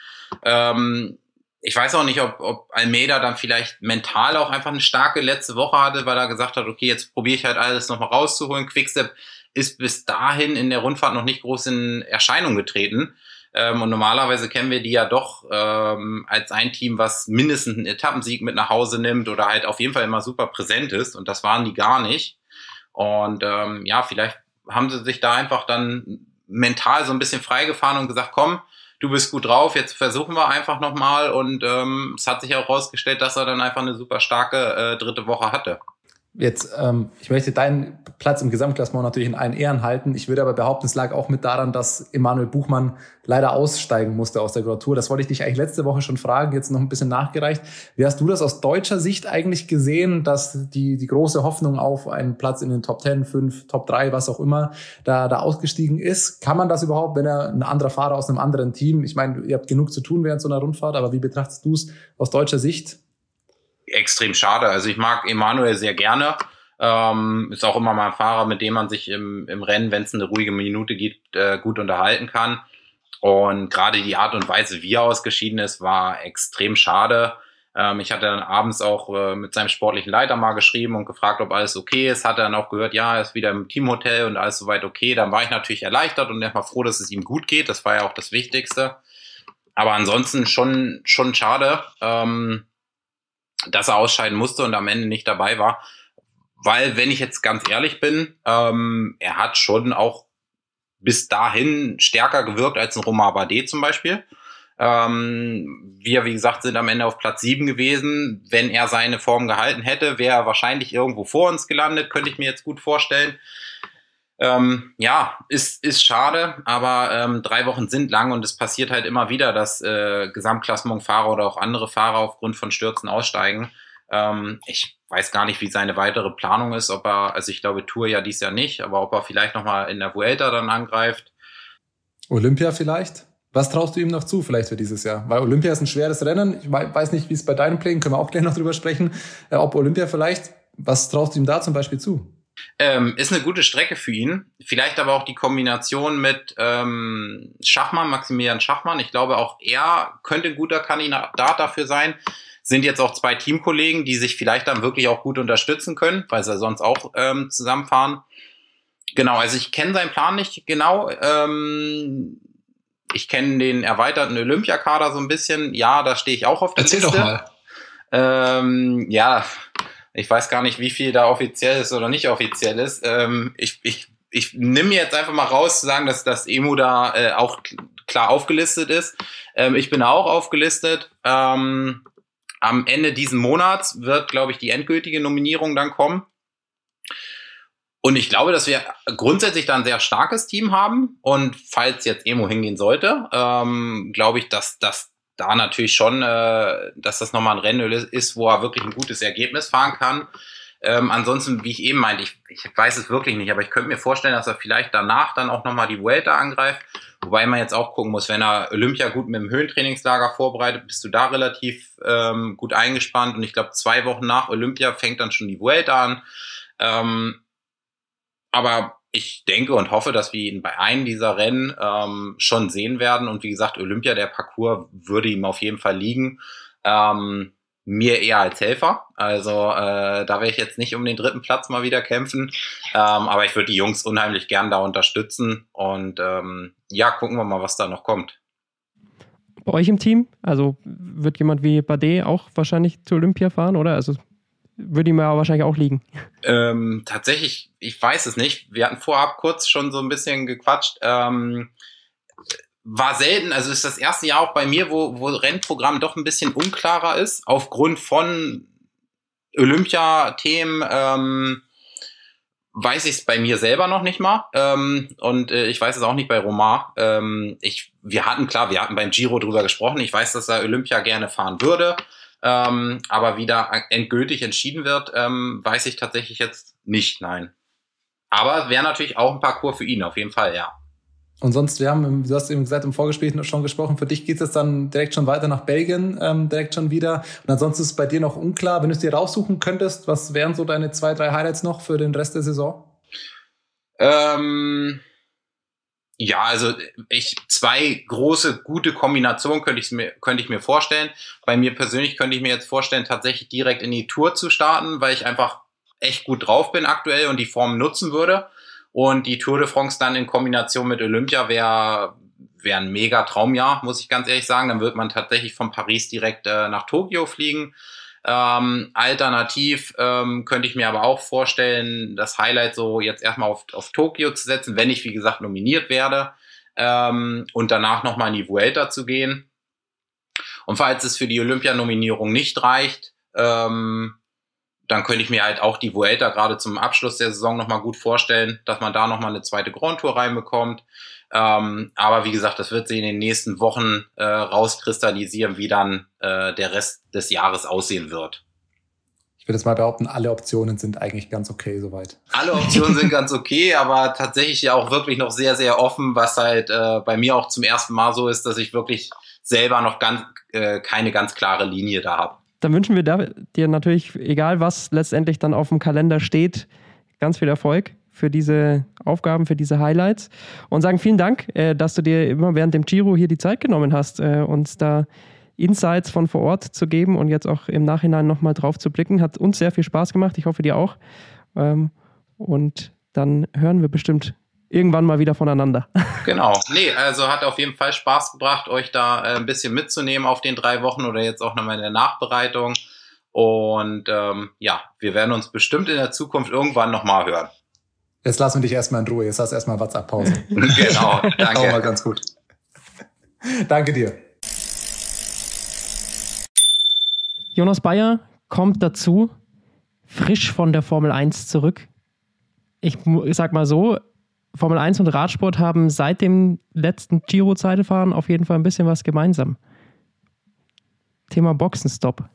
Ähm, ich weiß auch nicht, ob, ob Almeida dann vielleicht mental auch einfach eine starke letzte Woche hatte, weil er gesagt hat, okay, jetzt probiere ich halt alles nochmal rauszuholen. Quickstep ist bis dahin in der Rundfahrt noch nicht groß in Erscheinung getreten. Ähm, und normalerweise kennen wir die ja doch ähm, als ein Team, was mindestens einen Etappensieg mit nach Hause nimmt oder halt auf jeden Fall immer super präsent ist. Und das waren die gar nicht. Und ähm, ja, vielleicht haben sie sich da einfach dann mental so ein bisschen freigefahren und gesagt, komm, du bist gut drauf, jetzt versuchen wir einfach nochmal. Und ähm, es hat sich auch herausgestellt, dass er dann einfach eine super starke äh, dritte Woche hatte. Jetzt, ähm, ich möchte deinen Platz im Gesamtklassement natürlich in allen Ehren halten. Ich würde aber behaupten, es lag auch mit daran, dass Emanuel Buchmann leider aussteigen musste aus der Gratur. Das wollte ich dich eigentlich letzte Woche schon fragen, jetzt noch ein bisschen nachgereicht. Wie hast du das aus deutscher Sicht eigentlich gesehen, dass die, die große Hoffnung auf einen Platz in den Top 10, 5, Top 3, was auch immer, da, da ausgestiegen ist? Kann man das überhaupt, wenn er ein anderer Fahrer aus einem anderen Team, ich meine, ihr habt genug zu tun während so einer Rundfahrt, aber wie betrachtest du es aus deutscher Sicht? Extrem schade. Also ich mag Emanuel sehr gerne. Ähm, ist auch immer mal ein Fahrer, mit dem man sich im, im Rennen, wenn es eine ruhige Minute gibt, äh, gut unterhalten kann. Und gerade die Art und Weise, wie er ausgeschieden ist, war extrem schade. Ähm, ich hatte dann abends auch äh, mit seinem sportlichen Leiter mal geschrieben und gefragt, ob alles okay ist. Hat er dann auch gehört, ja, er ist wieder im Teamhotel und alles soweit okay. Dann war ich natürlich erleichtert und erstmal froh, dass es ihm gut geht. Das war ja auch das Wichtigste. Aber ansonsten schon, schon schade. Ähm, dass er ausscheiden musste und am Ende nicht dabei war. Weil, wenn ich jetzt ganz ehrlich bin, ähm, er hat schon auch bis dahin stärker gewirkt als ein Romain Bardet zum Beispiel. Ähm, wir, wie gesagt, sind am Ende auf Platz sieben gewesen. Wenn er seine Form gehalten hätte, wäre er wahrscheinlich irgendwo vor uns gelandet, könnte ich mir jetzt gut vorstellen. Ähm, ja, ist, ist schade, aber ähm, drei Wochen sind lang und es passiert halt immer wieder, dass äh, Gesamtklassementfahrer oder auch andere Fahrer aufgrund von Stürzen aussteigen. Ähm, ich weiß gar nicht, wie seine weitere Planung ist, ob er, also ich glaube Tour ja dies Jahr nicht, aber ob er vielleicht nochmal in der Vuelta dann angreift. Olympia vielleicht? Was traust du ihm noch zu, vielleicht für dieses Jahr? Weil Olympia ist ein schweres Rennen. Ich weiß nicht, wie es bei deinen Plänen, können wir auch gleich noch drüber sprechen. Äh, ob Olympia vielleicht, was traust du ihm da zum Beispiel zu? Ähm, ist eine gute Strecke für ihn. Vielleicht aber auch die Kombination mit ähm, Schachmann, Maximilian Schachmann. Ich glaube, auch er könnte ein guter Kandidat dafür sein. Sind jetzt auch zwei Teamkollegen, die sich vielleicht dann wirklich auch gut unterstützen können, weil sie sonst auch ähm, zusammenfahren. Genau, also ich kenne seinen Plan nicht genau. Ähm, ich kenne den erweiterten Olympiakader so ein bisschen. Ja, da stehe ich auch auf der Erzähl Liste. Erzähl doch mal. Ähm, ja, ich weiß gar nicht, wie viel da offiziell ist oder nicht offiziell ist. Ähm, ich ich, ich nehme jetzt einfach mal raus zu sagen, dass das Emu da äh, auch klar aufgelistet ist. Ähm, ich bin auch aufgelistet. Ähm, am Ende diesen Monats wird, glaube ich, die endgültige Nominierung dann kommen. Und ich glaube, dass wir grundsätzlich da ein sehr starkes Team haben. Und falls jetzt Emo hingehen sollte, ähm, glaube ich, dass das da natürlich schon, äh, dass das nochmal ein Rennen ist, wo er wirklich ein gutes Ergebnis fahren kann. Ähm, ansonsten, wie ich eben meinte, ich, ich weiß es wirklich nicht, aber ich könnte mir vorstellen, dass er vielleicht danach dann auch nochmal die Vuelta angreift. Wobei man jetzt auch gucken muss, wenn er Olympia gut mit dem Höhentrainingslager vorbereitet, bist du da relativ ähm, gut eingespannt. Und ich glaube, zwei Wochen nach Olympia fängt dann schon die Vuelta an. Ähm, aber ich denke und hoffe, dass wir ihn bei einem dieser Rennen ähm, schon sehen werden. Und wie gesagt, Olympia, der Parcours würde ihm auf jeden Fall liegen. Ähm, mir eher als Helfer. Also äh, da werde ich jetzt nicht um den dritten Platz mal wieder kämpfen. Ähm, aber ich würde die Jungs unheimlich gern da unterstützen. Und ähm, ja, gucken wir mal, was da noch kommt. bei euch im Team? Also wird jemand wie Bade auch wahrscheinlich zu Olympia fahren, oder? Also würde ihm ja wahrscheinlich auch liegen. Ähm, tatsächlich, ich weiß es nicht. Wir hatten vorab kurz schon so ein bisschen gequatscht. Ähm, war selten, also ist das erste Jahr auch bei mir, wo, wo Rennprogramm doch ein bisschen unklarer ist, aufgrund von Olympia-Themen. Ähm, weiß ich es bei mir selber noch nicht mal. Ähm, und äh, ich weiß es auch nicht bei Romar. Ähm, ich, wir hatten, klar, wir hatten beim Giro drüber gesprochen. Ich weiß, dass er Olympia gerne fahren würde. Ähm, aber wie da endgültig entschieden wird, ähm, weiß ich tatsächlich jetzt nicht, nein. Aber wäre natürlich auch ein Parcours für ihn, auf jeden Fall, ja. Und sonst, wir haben, du hast eben gesagt, im Vorgespräch schon gesprochen, für dich geht es dann direkt schon weiter nach Belgien, ähm, direkt schon wieder. Und ansonsten ist es bei dir noch unklar, wenn du es dir raussuchen könntest, was wären so deine zwei, drei Highlights noch für den Rest der Saison? Ähm, ja, also ich zwei große gute Kombinationen könnte ich mir könnte ich mir vorstellen. Bei mir persönlich könnte ich mir jetzt vorstellen, tatsächlich direkt in die Tour zu starten, weil ich einfach echt gut drauf bin aktuell und die Form nutzen würde. Und die Tour de France dann in Kombination mit Olympia wäre wäre ein mega Traumjahr, muss ich ganz ehrlich sagen. Dann wird man tatsächlich von Paris direkt äh, nach Tokio fliegen. Ähm, alternativ ähm, könnte ich mir aber auch vorstellen, das Highlight so jetzt erstmal auf, auf Tokio zu setzen, wenn ich, wie gesagt, nominiert werde ähm, und danach nochmal in die Vuelta zu gehen. Und falls es für die Olympianominierung nicht reicht, ähm, dann könnte ich mir halt auch die Vuelta gerade zum Abschluss der Saison nochmal gut vorstellen, dass man da nochmal eine zweite Grand Tour reinbekommt. Ähm, aber wie gesagt, das wird sich in den nächsten Wochen äh, rauskristallisieren, wie dann äh, der Rest des Jahres aussehen wird. Ich würde jetzt mal behaupten, alle Optionen sind eigentlich ganz okay soweit. Alle Optionen sind ganz okay, aber tatsächlich ja auch wirklich noch sehr, sehr offen, was halt äh, bei mir auch zum ersten Mal so ist, dass ich wirklich selber noch ganz äh, keine ganz klare Linie da habe dann wünschen wir dir natürlich, egal was letztendlich dann auf dem Kalender steht, ganz viel Erfolg für diese Aufgaben, für diese Highlights und sagen vielen Dank, äh, dass du dir immer während dem Giro hier die Zeit genommen hast, äh, uns da Insights von vor Ort zu geben und jetzt auch im Nachhinein nochmal drauf zu blicken. Hat uns sehr viel Spaß gemacht. Ich hoffe, dir auch. Ähm, und dann hören wir bestimmt irgendwann mal wieder voneinander. Genau. Nee, also hat auf jeden Fall Spaß gebracht, euch da äh, ein bisschen mitzunehmen auf den drei Wochen oder jetzt auch nochmal in der Nachbereitung. Und ähm, ja, wir werden uns bestimmt in der Zukunft irgendwann nochmal hören. Jetzt lassen wir dich erstmal in Ruhe. Jetzt hast du erstmal WhatsApp-Pause. genau, danke. Auch mal ganz gut. danke dir. Jonas Bayer kommt dazu, frisch von der Formel 1 zurück. Ich sag mal so, Formel 1 und Radsport haben seit dem letzten Giro-Zeitefahren auf jeden Fall ein bisschen was gemeinsam. Thema Boxenstopp.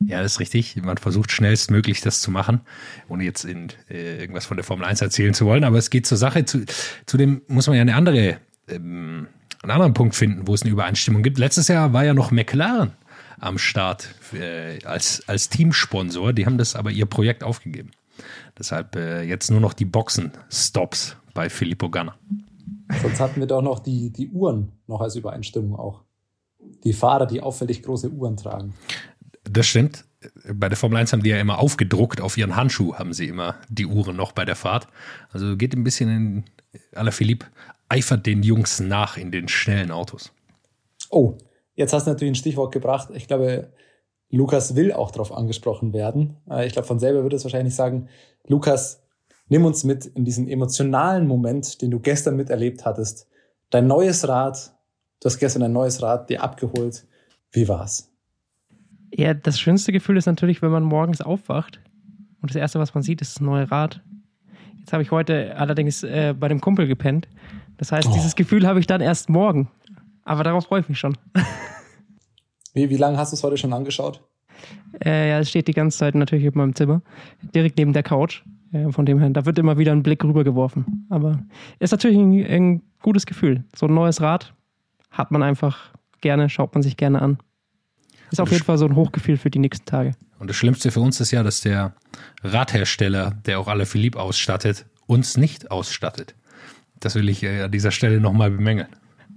Ja, das ist richtig. Man versucht schnellstmöglich das zu machen, ohne jetzt in, äh, irgendwas von der Formel 1 erzählen zu wollen. Aber es geht zur Sache. Zu, zudem muss man ja eine andere, ähm, einen anderen Punkt finden, wo es eine Übereinstimmung gibt. Letztes Jahr war ja noch McLaren am Start äh, als, als Teamsponsor. Die haben das aber ihr Projekt aufgegeben. Deshalb äh, jetzt nur noch die Boxen-Stops bei Filippo Ganna. Sonst hatten wir doch noch die, die Uhren noch als Übereinstimmung auch. Die Fahrer, die auffällig große Uhren tragen. Das stimmt. Bei der Formel 1 haben die ja immer aufgedruckt, auf ihren Handschuh haben sie immer die Uhren noch bei der Fahrt. Also geht ein bisschen in aller Philipp, eifert den Jungs nach in den schnellen Autos. Oh, jetzt hast du natürlich ein Stichwort gebracht. Ich glaube, Lukas will auch darauf angesprochen werden. Äh, ich glaube, von selber würde es wahrscheinlich sagen, Lukas, nimm uns mit in diesen emotionalen Moment, den du gestern miterlebt hattest. Dein neues Rad, du hast gestern ein neues Rad dir abgeholt. Wie war's? Ja, das schönste Gefühl ist natürlich, wenn man morgens aufwacht und das Erste, was man sieht, ist das neue Rad. Jetzt habe ich heute allerdings äh, bei dem Kumpel gepennt. Das heißt, oh. dieses Gefühl habe ich dann erst morgen. Aber darauf freue ich mich schon. Wie, wie lange hast du es heute schon angeschaut? Äh, ja, es steht die ganze Zeit natürlich in meinem Zimmer, direkt neben der Couch. Äh, von dem her, da wird immer wieder ein Blick rübergeworfen. Aber ist natürlich ein, ein gutes Gefühl. So ein neues Rad hat man einfach gerne, schaut man sich gerne an. Ist auf jeden Fall so ein Hochgefühl für die nächsten Tage. Und das Schlimmste für uns ist ja, dass der Radhersteller, der auch alle Philipp ausstattet, uns nicht ausstattet. Das will ich äh, an dieser Stelle nochmal bemängeln.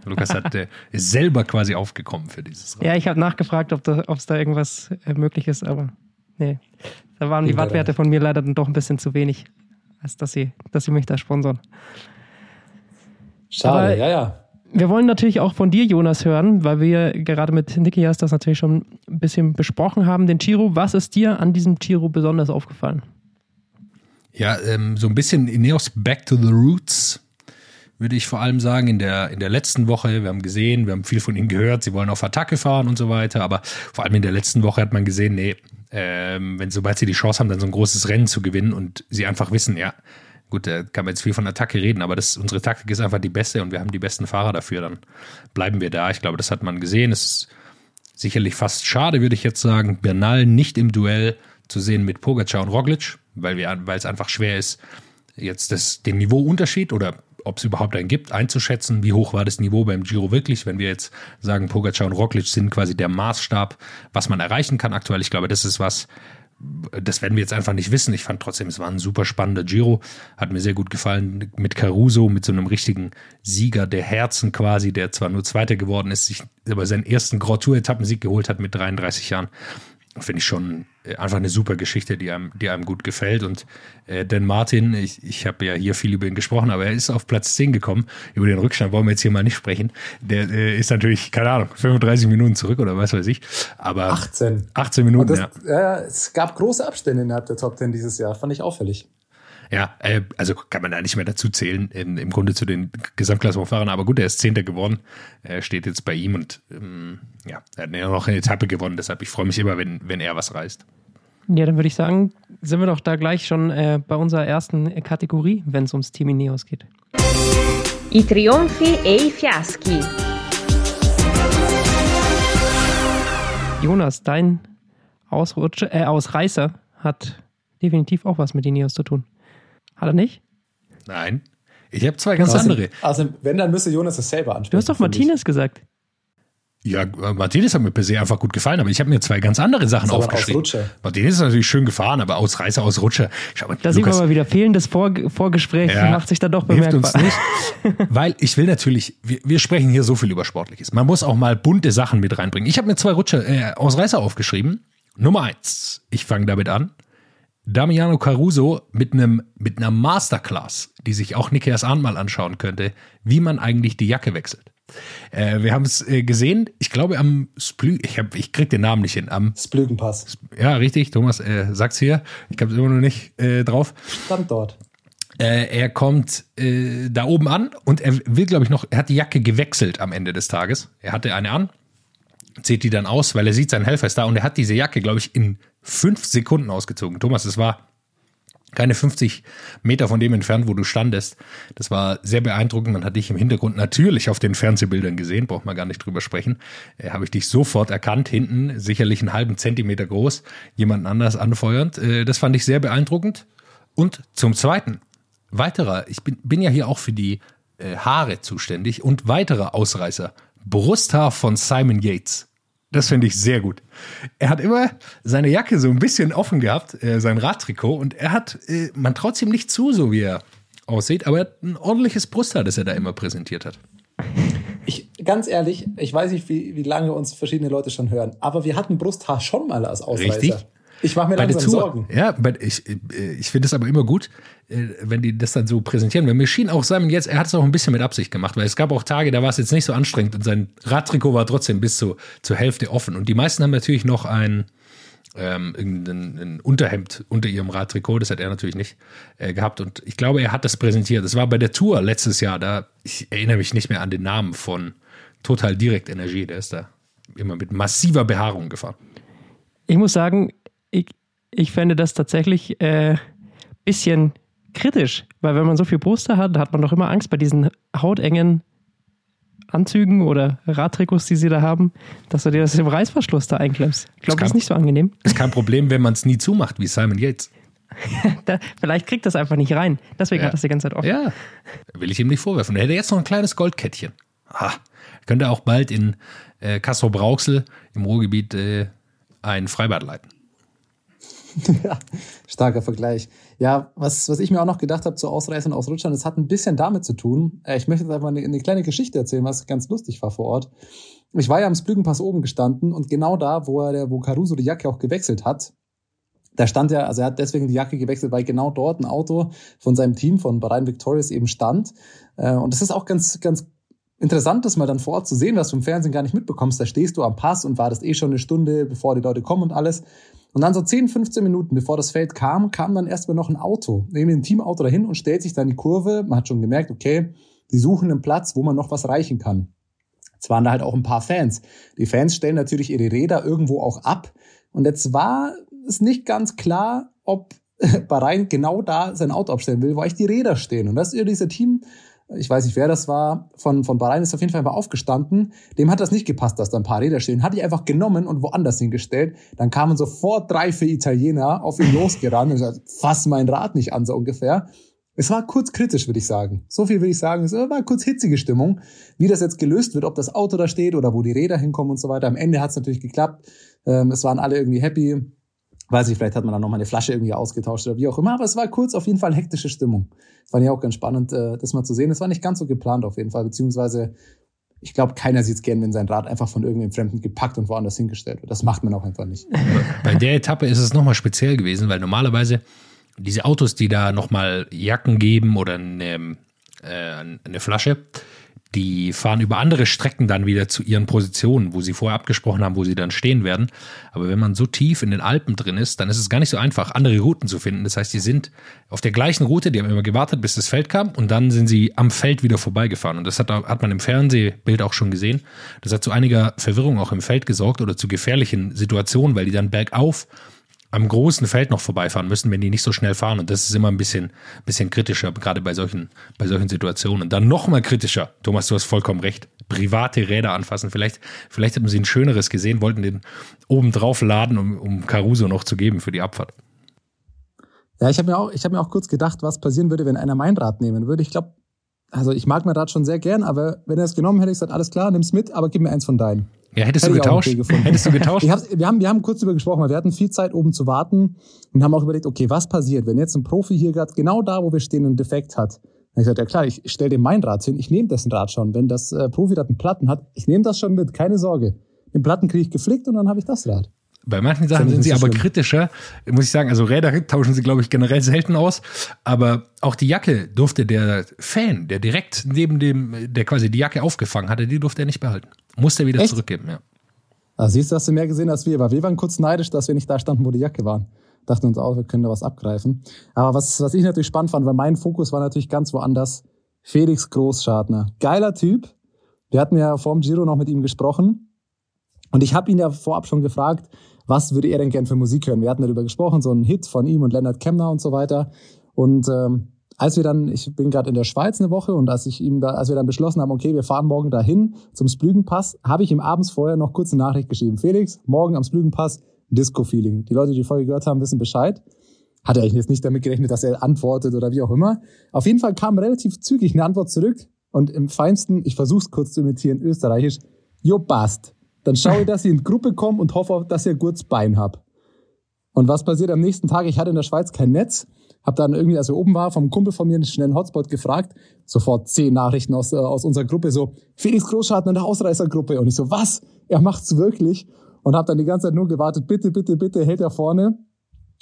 Lukas hat, äh, ist selber quasi aufgekommen für dieses Rad. Ja, ich habe nachgefragt, ob es da, da irgendwas äh, möglich ist, aber nee. Da waren die Wattwerte von mir leider dann doch ein bisschen zu wenig, als dass sie, dass sie mich da sponsern. Schade, aber, ja, ja. Wir wollen natürlich auch von dir, Jonas, hören, weil wir gerade mit Nikias das natürlich schon ein bisschen besprochen haben, den Giro. Was ist dir an diesem Giro besonders aufgefallen? Ja, ähm, so ein bisschen Ineos Back to the Roots, würde ich vor allem sagen, in der, in der letzten Woche. Wir haben gesehen, wir haben viel von ihnen gehört, sie wollen auf Attacke fahren und so weiter, aber vor allem in der letzten Woche hat man gesehen, nee, ähm, wenn sobald sie die Chance haben, dann so ein großes Rennen zu gewinnen und sie einfach wissen, ja, gut, da kann man jetzt viel von Attacke reden, aber das, unsere Taktik ist einfach die beste und wir haben die besten Fahrer dafür, dann bleiben wir da. Ich glaube, das hat man gesehen. Es ist sicherlich fast schade, würde ich jetzt sagen, Bernal nicht im Duell zu sehen mit Pogacar und Roglic, weil wir, weil es einfach schwer ist, jetzt das, den Niveauunterschied oder ob es überhaupt einen gibt, einzuschätzen, wie hoch war das Niveau beim Giro wirklich, wenn wir jetzt sagen, Pogacar und Roglic sind quasi der Maßstab, was man erreichen kann aktuell. Ich glaube, das ist was, das werden wir jetzt einfach nicht wissen. Ich fand trotzdem, es war ein super spannender Giro. Hat mir sehr gut gefallen mit Caruso, mit so einem richtigen Sieger der Herzen quasi, der zwar nur Zweiter geworden ist, sich aber seinen ersten Grand Tour Etappensieg geholt hat mit 33 Jahren finde ich schon äh, einfach eine super Geschichte, die einem, die einem gut gefällt. Und äh, Dan Martin, ich, ich habe ja hier viel über ihn gesprochen, aber er ist auf Platz 10 gekommen. Über den Rückstand wollen wir jetzt hier mal nicht sprechen. Der äh, ist natürlich, keine Ahnung, 35 Minuten zurück oder was weiß ich. Aber 18. 18 Minuten, das, ja. Äh, es gab große Abstände innerhalb der Top 10 dieses Jahr, fand ich auffällig. Ja, äh, also kann man da nicht mehr dazu zählen, im, im Grunde zu den Gesamtklassementfahrern. Aber gut, er ist Zehnter geworden, er steht jetzt bei ihm und ähm, ja, er hat ja noch eine Etappe gewonnen. Deshalb, ich freue mich immer, wenn, wenn er was reißt. Ja, dann würde ich sagen, sind wir doch da gleich schon äh, bei unserer ersten Kategorie, wenn es ums Team Ineos geht. I trionfi e i fiaschi. Jonas, dein Ausrutscher, äh, Ausreißer hat definitiv auch was mit Ineos zu tun. Hat er nicht? Nein. Ich habe zwei ganz also, andere. Also, wenn, dann müsste Jonas das selber ansprechen. Du hast doch Martinez gesagt. Ja, Martinez hat mir per se einfach gut gefallen, aber ich habe mir zwei ganz andere Sachen Das aufgeschrieben. Martinez ist natürlich schön gefahren, aber Ausreißer, Ausrutscher. Schau mal, Da sieht man mal wieder, fehlendes Vor Vorgespräch Ja, macht sich da doch hilft bemerkbar. uns nicht, weil ich will natürlich, wir, wir sprechen hier so viel über Sportliches. Man muss auch mal bunte Sachen mit reinbringen. Ich habe mir zwei Rutscher, äh, Ausreißer aufgeschrieben. Nummer eins, ich fange damit an. Damiano Caruso mit einem mit einer Masterclass, die sich auch Nikias Arndt mal anschauen könnte, wie man eigentlich die Jacke wechselt. Äh, wir haben es äh, gesehen, ich glaube am Splü, ich hab, ich krieg den Namen nicht hin, am Splügenpass. ja richtig, Thomas äh, sagt's hier, ich habe immer noch nicht äh, drauf. Stand dort. Äh, er kommt äh, da oben an und er will, glaube ich, noch, er hat die Jacke gewechselt am Ende des Tages. Er hatte eine an, zieht die dann aus, weil er sieht, sein Helfer ist da und er hat diese Jacke, glaube ich, in fünf Sekunden ausgezogen. Thomas, es war keine 50 Meter von dem entfernt, wo du standest. Das war sehr beeindruckend. Man hat dich im Hintergrund natürlich auf den Fernsehbildern gesehen, braucht man gar nicht drüber sprechen. Äh, Habe ich dich sofort erkannt, hinten, sicherlich einen halben Zentimeter groß, jemanden anders anfeuernd. Äh, das fand ich sehr beeindruckend. Und zum Zweiten, weiterer, ich bin, bin ja hier auch für die äh, Haare zuständig und weiterer Ausreißer. Brusthaar von Simon Yates. Das finde ich sehr gut. Er hat immer seine Jacke so ein bisschen offen gehabt, äh, sein Radtrikot, und er hat, äh, man traut ihm nicht zu, so wie er aussieht, aber er hat ein ordentliches Brusthaar, das er da immer präsentiert hat. Ich, ganz ehrlich, ich weiß nicht, wie, wie lange uns verschiedene Leute schon hören, aber wir hatten Brusthaar schon mal als Ausreißer. Richtig. Ich mache mir Bei der langsam Tour. Sorgen. Ja, bei, ich, äh, ich finde es aber immer gut, äh, wenn die das dann so präsentieren. Weil mir schien auch Simon jetzt, er hat es auch ein bisschen mit Absicht gemacht, weil es gab auch Tage, da war es jetzt nicht so anstrengend und sein Radtrikot war trotzdem bis zu, zur Hälfte offen. Und die meisten haben natürlich noch ein, ähm, irgendein ein Unterhemd unter ihrem Radtrikot, das hat er natürlich nicht äh, gehabt. Und ich glaube, er hat das präsentiert. Das war bei der Tour letztes Jahr, da, ich erinnere mich nicht mehr an den Namen von Total Direct Energie, der ist da immer mit massiver Behaarung gefahren. Ich muss sagen, ich, ich fände das tatsächlich äh, bisschen kritisch, weil wenn man so viel Brüste hat, hat man doch immer Angst bei diesen hautengen Anzügen oder Radtrikots, die sie da haben, dass du dir das im Reißverschluss da einklemmst. Ich glaube, das ist nicht so angenehm. Ist kein Problem, wenn man es nie zumacht, wie Simon Yates. Da, vielleicht kriegt das einfach nicht rein. Deswegen Ja. hat das die ganze Zeit offen. Ja, will ich ihm nicht vorwerfen. Er hätte jetzt noch ein kleines Goldkettchen. Ah, könnte auch bald in äh, Castro-Brauxel im Ruhrgebiet äh, ein Freibad leiten. Ja, starker Vergleich. Ja, was, was ich mir auch noch gedacht habe zu Ausreißern und Ausrutschern, das hat ein bisschen damit zu tun. Äh, Ich möchte jetzt einfach eine, eine kleine Geschichte erzählen, was ganz lustig war vor Ort. Ich war ja am Splügenpass oben gestanden und genau da, wo er, wo Caruso die Jacke auch gewechselt hat, da stand ja, also er hat deswegen die Jacke gewechselt, weil genau dort ein Auto von seinem Team von Bahrain Victorious eben stand. Äh, Und das ist auch ganz, ganz interessant, das mal dann vor Ort zu sehen, was du im Fernsehen gar nicht mitbekommst. Da stehst du am Pass und wartest eh schon eine Stunde, bevor die Leute kommen und alles. Und dann so 10, 15 Minuten, bevor das Feld kam, kam dann erstmal noch ein Auto, irgendwie ein Teamauto dahin und stellt sich dann die Kurve. Man hat schon gemerkt, okay, die suchen einen Platz, wo man noch was reichen kann. Es waren da halt auch ein paar Fans. Die Fans stellen natürlich ihre Räder irgendwo auch ab. Und jetzt war es nicht ganz klar, ob Bahrain genau da sein Auto abstellen will, wo eigentlich die Räder stehen. Und das ist ja dieser Team, ich weiß nicht, wer das war, von, von Bahrain ist auf jeden Fall mal aufgestanden. Dem hat das nicht gepasst, dass da ein paar Räder stehen. Hat die einfach genommen und woanders hingestellt. Dann kamen sofort drei, vier Italiener auf ihn losgerannt und gesagt, fass mein Rad nicht an, so ungefähr. Es war kurz kritisch, würde ich sagen. So viel würde ich sagen. Es war kurz hitzige Stimmung. Wie das jetzt gelöst wird, ob das Auto da steht oder wo die Räder hinkommen und so weiter. Am Ende hat es natürlich geklappt. Ähm, es waren alle irgendwie happy. Weiß ich, vielleicht hat man dann noch mal eine Flasche irgendwie ausgetauscht oder wie auch immer. Aber es war kurz auf jeden Fall hektische Stimmung. Fand ich auch ganz spannend, äh, das mal zu sehen. Es war nicht ganz so geplant auf jeden Fall. Beziehungsweise, ich glaube, keiner sieht es gern, wenn sein Rad einfach von irgendwem Fremden gepackt und woanders hingestellt wird. Das macht man auch einfach nicht. Bei der Etappe ist es nochmal speziell gewesen, weil normalerweise diese Autos, die da nochmal Jacken geben oder eine, äh, eine Flasche, die fahren über andere Strecken dann wieder zu ihren Positionen, wo sie vorher abgesprochen haben, wo sie dann stehen werden. Aber wenn man so tief in den Alpen drin ist, dann ist es gar nicht so einfach, andere Routen zu finden. Das heißt, die sind auf der gleichen Route, die haben immer gewartet, bis das Feld kam und dann sind sie am Feld wieder vorbeigefahren. Und das hat, hat man im Fernsehbild auch schon gesehen. Das hat zu einiger Verwirrung auch im Feld gesorgt oder zu gefährlichen Situationen, weil die dann bergauf am großen Feld noch vorbeifahren müssen, wenn die nicht so schnell fahren. Und das ist immer ein bisschen, bisschen kritischer, gerade bei solchen, bei solchen Situationen. Dann noch mal kritischer. Thomas, du hast vollkommen recht. Private Räder anfassen. Vielleicht, vielleicht hätten sie ein schöneres gesehen, wollten den oben drauf laden, um, um Caruso noch zu geben für die Abfahrt. Ja, ich habe mir auch, ich habe mir auch kurz gedacht, was passieren würde, wenn einer mein Rad nehmen würde. Ich glaube, also ich mag mein Rad schon sehr gern, aber wenn er es genommen hätte, ich gesagt, alles klar, nimm's mit, aber gib mir eins von deinen. Ja, hättest Hätte du getauscht? Hättest du getauscht? wir, haben, wir haben kurz darüber gesprochen, weil wir hatten viel Zeit oben zu warten und haben auch überlegt, okay, was passiert, wenn jetzt ein Profi hier gerade genau da, wo wir stehen, einen Defekt hat? Dann ich gesagt, ja klar, ich stelle dem mein Rad hin, ich nehme dessen Rad schon. Wenn das äh, Profi-Rad einen Platten hat, ich nehme das schon mit, keine Sorge. Den Platten kriege ich geflickt und dann habe ich das Rad. Bei manchen Sachen sind sie aber schlimm. kritischer, muss ich sagen. Also Räder tauschen sie, glaube ich, generell selten aus. Aber auch die Jacke durfte der Fan, der direkt neben dem, der quasi die Jacke aufgefangen hatte, die durfte er nicht behalten. Musste er wieder Echt? zurückgeben, ja. Also siehst du, hast du mehr gesehen als wir, weil wir waren kurz neidisch, dass wir nicht da standen, wo die Jacke waren. Dachten uns auch, wir können da was abgreifen. Aber was, was ich natürlich spannend fand, weil mein Fokus war natürlich ganz woanders. Felix Großschartner. Geiler Typ. Wir hatten ja vor dem Giro noch mit ihm gesprochen. Und ich habe ihn ja vorab schon gefragt, was würde er denn gern für Musik hören? Wir hatten darüber gesprochen, so ein Hit von ihm und Leonard Kemner und so weiter. Und ähm, als wir dann, ich bin gerade in der Schweiz eine Woche und als ich ihm da, als wir dann beschlossen haben, okay, wir fahren morgen dahin zum Splügenpass, habe ich ihm abends vorher noch kurz eine Nachricht geschrieben. Felix, morgen am Splügenpass, Disco-Feeling. Die Leute, die die Folge gehört haben, wissen Bescheid. Hat er jetzt nicht damit gerechnet, dass er antwortet oder wie auch immer. Auf jeden Fall kam relativ zügig eine Antwort zurück und im feinsten, ich versuch's kurz zu imitieren, österreichisch, jo passt. Dann schaue ich, dass ich in die Gruppe komme und hoffe, dass ich ein gutes Bein hab. Und was passiert am nächsten Tag? Ich hatte in der Schweiz kein Netz, hab dann irgendwie, als er oben war, vom Kumpel von mir einen schnellen Hotspot gefragt, sofort zehn Nachrichten aus, äh, aus unserer Gruppe, so, Felix Großschaden in der Ausreißergruppe. Und ich so, was? Er macht's wirklich? Und hab dann die ganze Zeit nur gewartet, bitte, bitte, bitte, hält er vorne.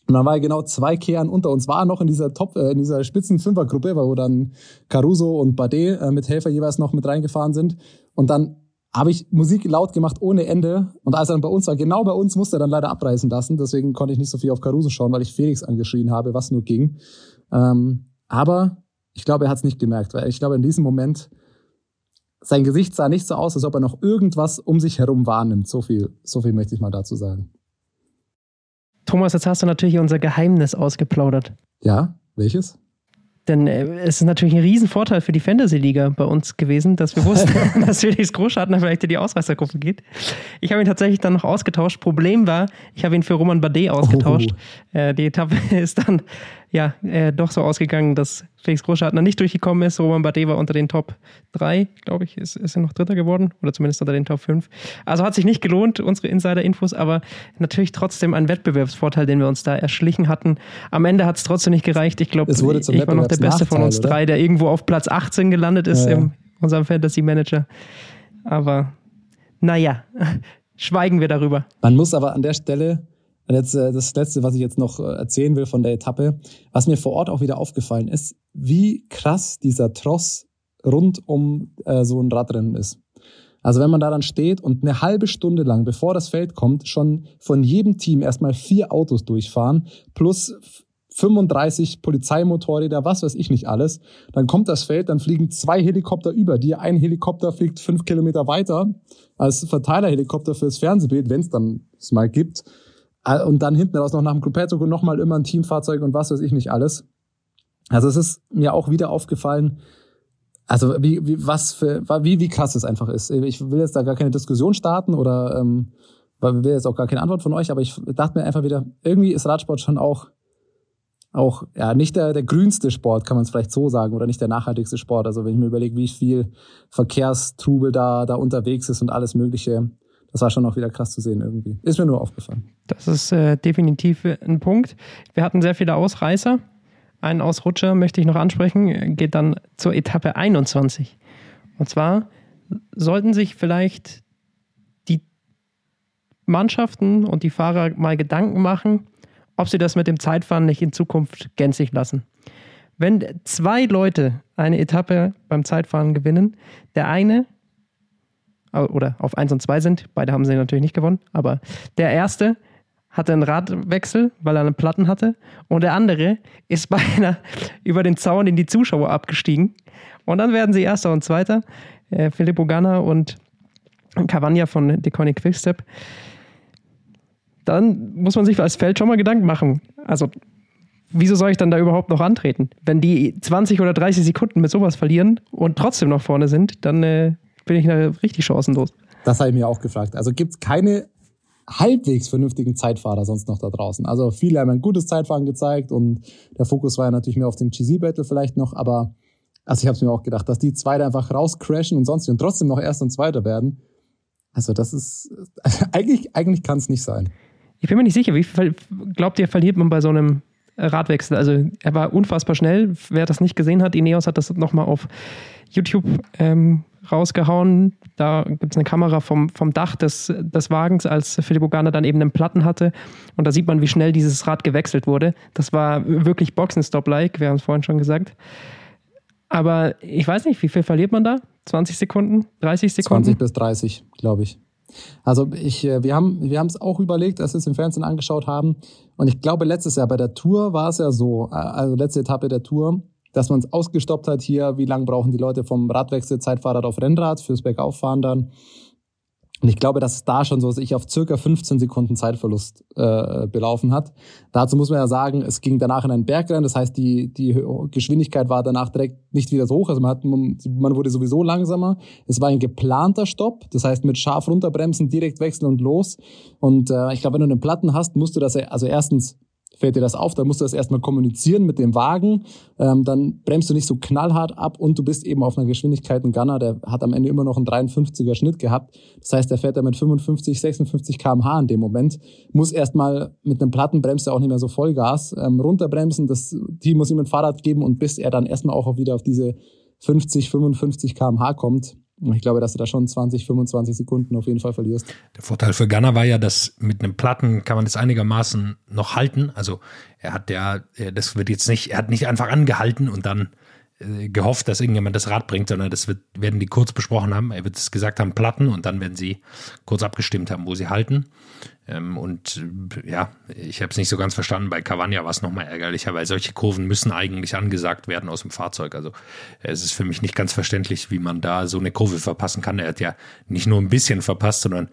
Und dann war er genau zwei Kehren unter uns, war noch in dieser Top, äh, in dieser spitzen Fünfergruppe, wo dann Caruso und Bade äh, mit Helfer jeweils noch mit reingefahren sind. Und dann habe ich Musik laut gemacht ohne Ende. Und als er dann bei uns war, genau bei uns, musste er dann leider abreißen lassen. Deswegen konnte ich nicht so viel auf Caruso schauen, weil ich Felix angeschrien habe, was nur ging. Ähm, aber ich glaube, er hat es nicht gemerkt, weil ich glaube, in diesem Moment, sein Gesicht sah nicht so aus, als ob er noch irgendwas um sich herum wahrnimmt. So viel, so viel möchte ich mal dazu sagen. Thomas, jetzt hast du natürlich unser Geheimnis ausgeplaudert. Ja, welches? Denn äh, es ist natürlich ein Riesenvorteil für die Fantasy-Liga bei uns gewesen, dass wir wussten, dass Felix Großschartner vielleicht in die Ausreißergruppe geht. Ich habe ihn tatsächlich dann noch ausgetauscht. Problem war, ich habe ihn für Roman Bardet ausgetauscht. Oh. Äh, die Etappe ist dann ja, äh, doch so ausgegangen, dass Felix Großschartner nicht durchgekommen ist. Roman Bardet war unter den Top 3, glaube ich, ist, ist er noch Dritter geworden oder zumindest unter den Top 5. Also hat sich nicht gelohnt, unsere Insider-Infos, aber natürlich trotzdem ein Wettbewerbsvorteil, den wir uns da erschlichen hatten. Am Ende hat es trotzdem nicht gereicht. Ich glaube, ich war noch der Beste von uns oder? drei, der irgendwo auf Platz 18 gelandet ist ja, ja. in unserem Fantasy-Manager. Aber naja, schweigen wir darüber. Man muss aber an der Stelle und jetzt äh, das Letzte, was ich jetzt noch äh, erzählen will von der Etappe, was mir vor Ort auch wieder aufgefallen ist, wie krass dieser Tross rund um äh, so ein Radrennen ist. Also wenn man da dann steht und eine halbe Stunde lang, bevor das Feld kommt, schon von jedem Team erstmal vier Autos durchfahren, plus 35 Polizeimotorräder, was weiß ich nicht alles. Dann kommt das Feld, dann fliegen zwei Helikopter über dir. Ein Helikopter fliegt fünf Kilometer weiter als Verteilerhelikopter fürs Fernsehbild, wenn es dann mal gibt. Äh, und dann hinten raus noch nach dem Gruppetto nochmal immer ein Teamfahrzeug und was weiß ich nicht alles. Also es ist mir auch wieder aufgefallen, also wie, wie was für wie wie krass es einfach ist. Ich will jetzt da gar keine Diskussion starten oder ähm, weil will jetzt auch gar keine Antwort von euch, aber ich dachte mir einfach wieder, irgendwie ist Radsport schon auch auch ja nicht der der grünste Sport, kann man es vielleicht so sagen, oder nicht der nachhaltigste Sport. Also wenn ich mir überlege, wie viel Verkehrstrubel da da unterwegs ist und alles Mögliche, das war schon auch wieder krass zu sehen irgendwie. Ist mir nur aufgefallen. Das ist äh, definitiv ein Punkt. Wir hatten sehr viele Ausreißer. Einen Ausrutscher möchte ich noch ansprechen, geht dann zur Etappe 21. Und zwar sollten sich vielleicht die Mannschaften und die Fahrer mal Gedanken machen, ob sie das mit dem Zeitfahren nicht in Zukunft gänzlich lassen. Wenn zwei Leute eine Etappe beim Zeitfahren gewinnen, der eine oder auf 1 und 2 sind, beide haben sie natürlich nicht gewonnen, aber der erste hatte einen Radwechsel, weil er einen Platten hatte. Und der andere ist beinahe über den Zaun in die Zuschauer abgestiegen. Und dann werden sie Erster und Zweiter. Äh, Filippo Ganna und Cavagna von Deconic Quickstep. Dann muss man sich als Feld schon mal Gedanken machen. Also, wieso soll ich dann da überhaupt noch antreten? Wenn die 20 oder 30 Sekunden mit sowas verlieren und trotzdem noch vorne sind, dann äh, bin ich richtig chancenlos. Das habe ich mir auch gefragt. Also gibt es keine halbwegs vernünftigen Zeitfahrer sonst noch da draußen. Also viele haben ein gutes Zeitfahren gezeigt und der Fokus war ja natürlich mehr auf dem GC-Battle vielleicht noch, aber also ich habe es mir auch gedacht, dass die zwei da einfach rauscrashen und sonst und trotzdem noch Erster und Zweiter werden. Also das ist eigentlich eigentlich kann es nicht sein. Ich bin mir nicht sicher, wie viel glaubt ihr verliert man bei so einem Radwechsel? Also er war unfassbar schnell. Wer das nicht gesehen hat, Ineos hat das nochmal auf YouTube ähm, rausgehauen. Da gibt es eine Kamera vom, vom Dach des, des Wagens, als Philipp Ogana dann eben einen Platten hatte. Und da sieht man, wie schnell dieses Rad gewechselt wurde. Das war wirklich Boxenstopp-like, wir haben es vorhin schon gesagt. Aber ich weiß nicht, wie viel verliert man da? 20 Sekunden? 30 Sekunden? 20 bis 30, glaube ich. Also ich, äh, wir haben wir haben es auch überlegt, als wir es im Fernsehen angeschaut haben. Und ich glaube, letztes Jahr bei der Tour war es ja so, äh, also letzte Etappe der Tour, dass man es ausgestoppt hat hier, wie lange brauchen die Leute vom Radwechsel Zeitfahrrad auf Rennrad fürs Bergauffahren dann. Und ich glaube, dass es da schon so sich auf circa 15 Sekunden Zeitverlust äh, belaufen hat. Dazu muss man ja sagen, es ging danach in ein Bergrennen, das heißt, die, die Geschwindigkeit war danach direkt nicht wieder so hoch. Also man, hat, man wurde sowieso langsamer. Es war ein geplanter Stopp, das heißt mit scharf runterbremsen, direkt wechseln und los. Und äh, ich glaube, wenn du einen Platten hast, musst du das, also erstens fällt dir das auf, dann musst du das erstmal kommunizieren mit dem Wagen, ähm, dann bremst du nicht so knallhart ab und du bist eben auf einer Geschwindigkeit, ein Gunner, der hat am Ende immer noch einen 53er Schnitt gehabt, das heißt, der fährt da mit 55, 56 kmh in dem Moment, muss erstmal mit einem Platten bremst er auch nicht mehr so Vollgas ähm, runterbremsen, das Team muss ihm ein Fahrrad geben und bis er dann erstmal auch wieder auf diese 50, 55 kmh kommt, ich glaube, dass du da schon 20, 25 Sekunden auf jeden Fall verlierst. Der Vorteil für Gunner war ja, dass mit einem Platten kann man das einigermaßen noch halten. Also er hat ja, das wird jetzt nicht, er hat nicht einfach angehalten und dann gehofft, dass irgendjemand das Rad bringt, sondern das wird, werden die kurz besprochen haben. Er wird es gesagt haben, Platten und dann werden sie kurz abgestimmt haben, wo sie halten. Ähm, und äh, ja, ich habe es nicht so ganz verstanden. Bei Cavagna war es nochmal ärgerlicher, weil solche Kurven müssen eigentlich angesagt werden aus dem Fahrzeug. Also es ist für mich nicht ganz verständlich, wie man da so eine Kurve verpassen kann. Er hat ja nicht nur ein bisschen verpasst, sondern